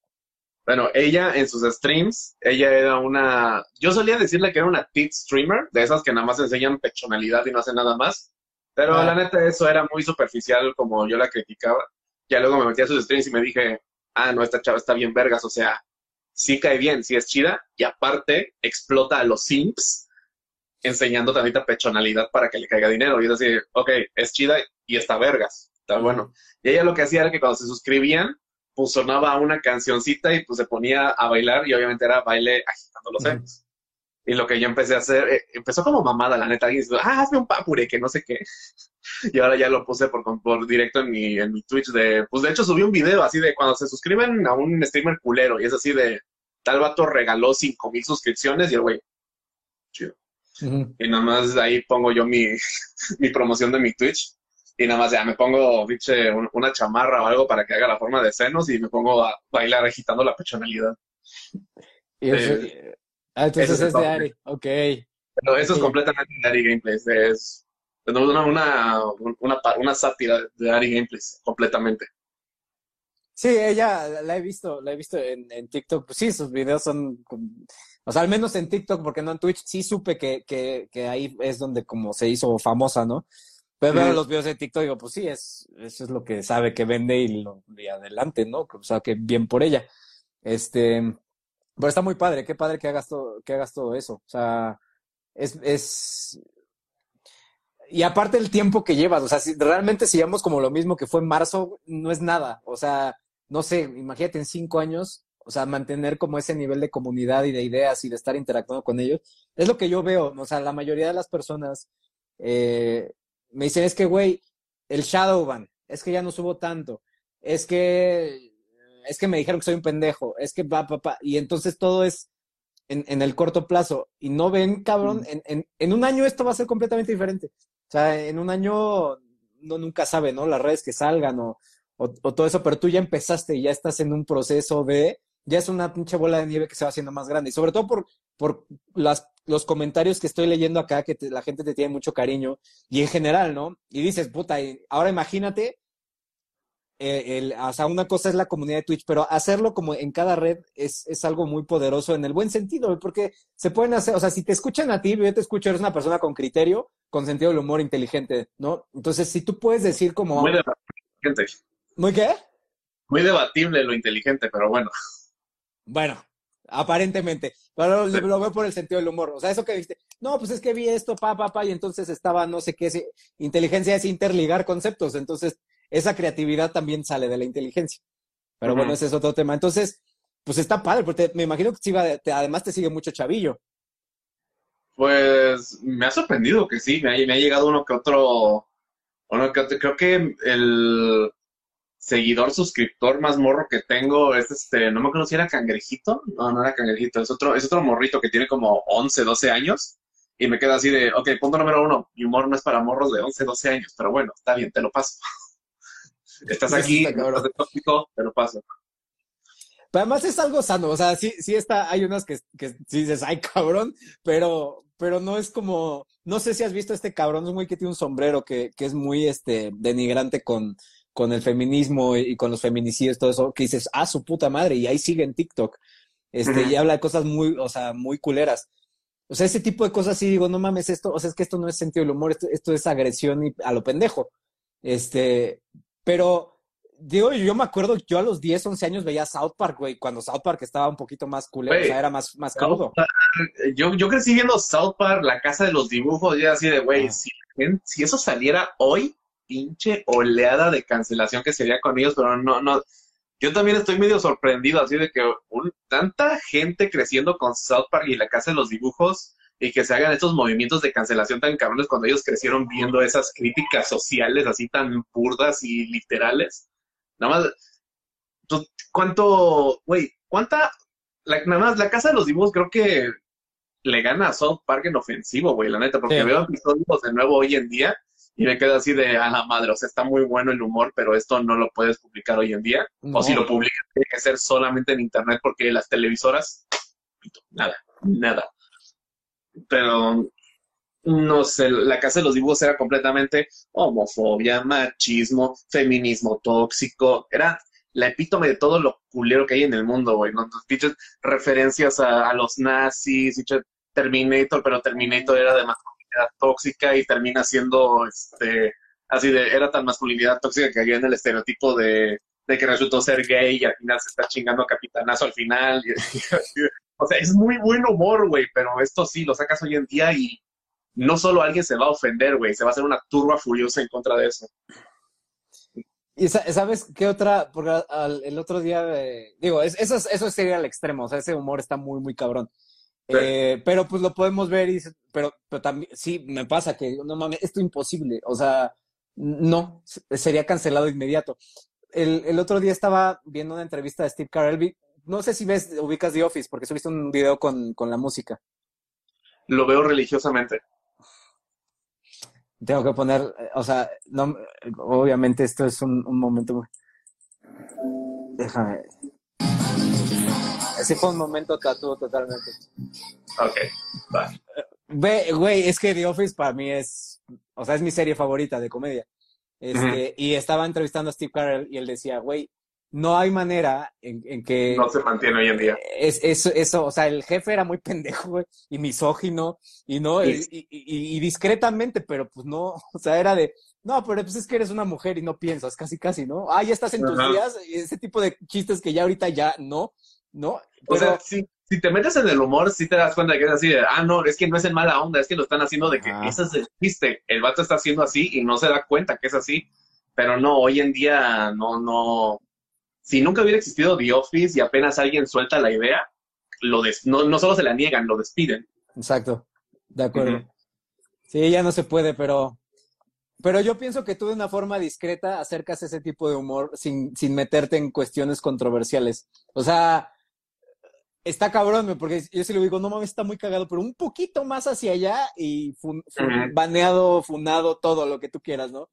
Bueno, ella en sus streams, ella era una, yo solía decirle que era una tit streamer, de esas que nada más enseñan pechonalidad y no hacen nada más, pero ah. la neta eso era muy superficial como yo la criticaba. Ya luego me metí a sus streams y me dije, ah, no, esta chava está bien vergas, o sea, sí cae bien, sí es chida, y aparte explota a los simps enseñando tantita pechonalidad para que le caiga dinero. Y es así, ok, es chida y está vergas, está bueno. Y ella lo que hacía era que cuando se suscribían, pues sonaba una cancioncita y pues se ponía a bailar y obviamente era baile agitando los dedos. Y lo que yo empecé a hacer, eh, empezó como mamada, la neta, y dice, ah, hazme un papure, que no sé qué. *laughs* y ahora ya lo puse por, por directo en mi, en mi Twitch de, pues de hecho subí un video así de cuando se suscriben a un streamer culero y es así de, tal vato regaló cinco mil suscripciones y el güey, chido. Y nada más ahí pongo yo mi, *laughs* mi promoción de mi Twitch y nada más ya me pongo, dice, una chamarra o algo para que haga la forma de senos y me pongo a bailar agitando la pechonalidad. Eh, ah, entonces es, de Ari, ok. Pero eso es completamente de Ari Gameplays, es una, una, una, una sátira de Ari Gameplays, completamente. Sí, ella la he visto, la he visto en, en TikTok. Pues sí, sus videos son, o sea, al menos en TikTok, porque no en Twitch, sí supe que, que, que ahí es donde como se hizo famosa, ¿no? Pero veo los videos de TikTok y digo, pues sí, es, eso es lo que sabe que vende y, lo, y adelante, ¿no? O sea, que bien por ella. Este, pero está muy padre, qué padre que hagas todo, que hagas todo eso. O sea, es, es, y aparte el tiempo que llevas, o sea, si realmente si llevamos como lo mismo que fue en marzo, no es nada. O sea, no sé, imagínate en cinco años, o sea, mantener como ese nivel de comunidad y de ideas y de estar interactuando con ellos, es lo que yo veo. O sea, la mayoría de las personas eh, me dicen, es que, güey, el Shadowban, es que ya no subo tanto, es que, es que me dijeron que soy un pendejo, es que va, papá, y entonces todo es en, en, el corto plazo. Y no ven, cabrón, en, en, en, un año esto va a ser completamente diferente. O sea, en un año no nunca sabe, ¿no? Las redes que salgan o, o, o, todo eso, pero tú ya empezaste y ya estás en un proceso de, ya es una pinche bola de nieve que se va haciendo más grande. Y sobre todo por, por las, los comentarios que estoy leyendo acá, que te, la gente te tiene mucho cariño, y en general, ¿no? Y dices, puta, ahora imagínate eh, el, o sea, una cosa es la comunidad de Twitch, pero hacerlo como en cada red es, es, algo muy poderoso en el buen sentido, porque se pueden hacer, o sea, si te escuchan a ti, yo te escucho, eres una persona con criterio, con sentido del humor inteligente, ¿no? Entonces, si tú puedes decir como... Muy debatible. ¿Muy qué? Muy debatible lo inteligente, pero bueno. Bueno, aparentemente, pero lo, lo veo por el sentido del humor, o sea, eso que viste, no, pues es que vi esto, pa, pa, pa, y entonces estaba, no sé qué, inteligencia es interligar conceptos, entonces esa creatividad también sale de la inteligencia. Pero uh -huh. bueno, ese es otro tema. Entonces, pues está padre, porque me imagino que sí va, te, además te sigue mucho chavillo. Pues me ha sorprendido que sí, me ha, me ha llegado uno que otro, uno que otro, creo que el seguidor suscriptor más morro que tengo es este, no me acuerdo si era cangrejito, no, no era cangrejito, es otro, es otro morrito que tiene como 11, 12 años y me queda así de, ok, punto número uno, mi humor no es para morros de 11, 12 años, pero bueno, está bien, te lo paso. *laughs* Estás aquí, estás de tópico, te lo paso. Pero además es algo sano, o sea, sí, sí está, hay unas que, que sí dices, ay cabrón, pero, pero no es como, no sé si has visto este cabrón, es muy que tiene un sombrero que, que es muy este denigrante con, con el feminismo y con los feminicidios, todo eso, que dices, ah, su puta madre, y ahí sigue en TikTok. Este, uh -huh. y habla de cosas muy, o sea, muy culeras. O sea, ese tipo de cosas sí digo, no mames, esto, o sea, es que esto no es sentido del humor, esto, esto es agresión y a lo pendejo. Este, pero, digo, yo me acuerdo, yo a los 10, 11 años veía South Park, güey, cuando South Park estaba un poquito más culero, wey, o sea, era más, más crudo. Yo, yo crecí viendo South Park, la casa de los dibujos, y así de, güey, ah. si, si eso saliera hoy, pinche oleada de cancelación que sería con ellos, pero no, no. Yo también estoy medio sorprendido, así de que un, tanta gente creciendo con South Park y la casa de los dibujos y que se hagan estos movimientos de cancelación tan cabrones cuando ellos crecieron viendo esas críticas sociales así tan burdas y literales. Nada más, ¿cuánto, güey, cuánta, la, nada más, la casa de los dibujos creo que le gana a South Park en ofensivo, güey, la neta, porque sí. veo episodios de nuevo hoy en día y me quedo así de a la madre, o sea, está muy bueno el humor, pero esto no lo puedes publicar hoy en día. No. O si lo publicas, tiene que ser solamente en internet porque las televisoras, nada, nada. Pero no sé, la casa de los dibujos era completamente homofobia, machismo, feminismo tóxico, era la epítome de todo lo culero que hay en el mundo, güey, ¿no? Referencias a, a, los nazis, dicho Terminator, pero Terminator era de tóxica y termina siendo, este, así de, era tan masculinidad tóxica que había en el estereotipo de, de que resultó ser gay y al final se está chingando a capitanazo al final. *laughs* O sea, es muy buen humor, güey, pero esto sí, lo sacas hoy en día y no solo alguien se va a ofender, güey, se va a hacer una turba furiosa en contra de eso. Y sabes qué otra, porque al, el otro día, eh, digo, es, eso, eso sería el extremo, o sea, ese humor está muy, muy cabrón. Eh, pero pues lo podemos ver, y, pero, pero también, sí, me pasa que, no mames, esto es imposible, o sea, no, sería cancelado inmediato. El, el otro día estaba viendo una entrevista de Steve Carell, no sé si ves, ubicas The Office, porque subiste un video con, con la música. Lo veo religiosamente tengo que poner, o sea, no, obviamente esto es un, un momento. Déjame. Ese fue un momento tatuado totalmente. Ok, va. Ve, güey, es que The Office para mí es, o sea, es mi serie favorita de comedia. Este, uh -huh. Y estaba entrevistando a Steve Carell y él decía, güey, no hay manera en, en, que... No se mantiene hoy en día. Es, eso, eso, o sea, el jefe era muy pendejo, güey, y misógino, y no, sí. y, y, y, discretamente, pero pues no, o sea, era de, no, pero pues es que eres una mujer y no piensas, casi, casi, ¿no? Ah, ya estás en tus Ajá. días, ese tipo de chistes que ya ahorita ya no, ¿no? Pero... O sea, sí, si te metes en el humor, sí te das cuenta de que es así de, ah, no, es que no es en mala onda, es que lo están haciendo de que ah. ese es el chiste, el vato está haciendo así y no se da cuenta que es así, pero no, hoy en día no, no, si nunca hubiera existido The Office y apenas alguien suelta la idea, lo des no, no solo se la niegan, lo despiden. Exacto, de acuerdo. Uh -huh. Sí, ya no se puede, pero pero yo pienso que tú de una forma discreta acercas ese tipo de humor sin, sin meterte en cuestiones controversiales. O sea, está cabrón, porque yo sí le digo, no mames, está muy cagado, pero un poquito más hacia allá y fun, baneado, funado, todo lo que tú quieras, ¿no?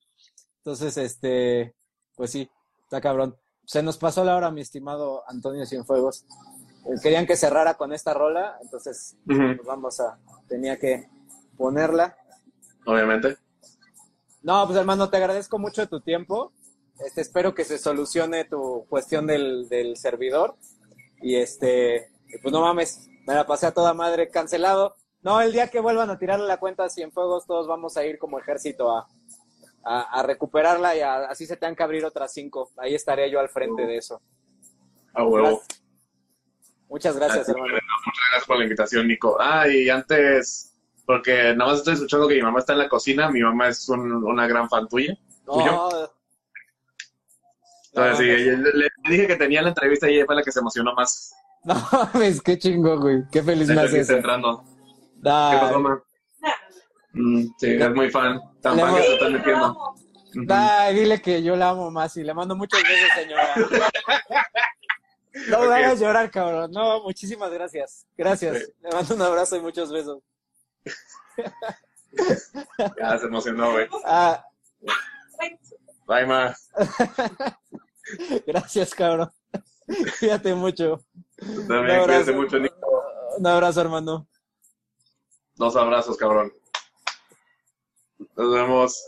Entonces, este, pues sí, está cabrón. Se nos pasó la hora, mi estimado Antonio Cienfuegos. Eh, Querían que cerrara con esta rola, entonces pues vamos a, tenía que ponerla. Obviamente. No, pues hermano, te agradezco mucho de tu tiempo. Este, espero que se solucione tu cuestión del, del servidor. Y este, y pues no mames, me la pasé a toda madre cancelado. No, el día que vuelvan a tirarle la cuenta a Cienfuegos, todos vamos a ir como ejército a, a, a recuperarla y a- así se tengan que abrir otras cinco. Ahí estaré yo al frente de eso. A huevo. Muchas gracias, Ah, hermano. Muchas gracias por la invitación, Nico. Ah, y antes, porque nada más estoy escuchando que mi mamá está en la cocina, mi mamá es un- una gran fan tuya. No, Entonces, sí, le dije que tenía la entrevista y ella fue la que se emocionó más. No mames, qué chingo, güey. Qué feliz me hace entrando. ¿Qué pasó? Mm, sí, es muy fan. Tan Le fan que se metiendo. Ay, dile que yo la amo más y le mando muchos besos, señora. No me Ok. hagas llorar, cabrón. No, muchísimas gracias. Gracias. Sí. Le mando un abrazo y muchos besos. *laughs* Ya se emocionó, güey. Ah, Bye, ma. *laughs* gracias, cabrón. Cuídate mucho. Tú También, cuídate mucho, Nico. Un abrazo, hermano. Dos abrazos, cabrón. Nos vemos.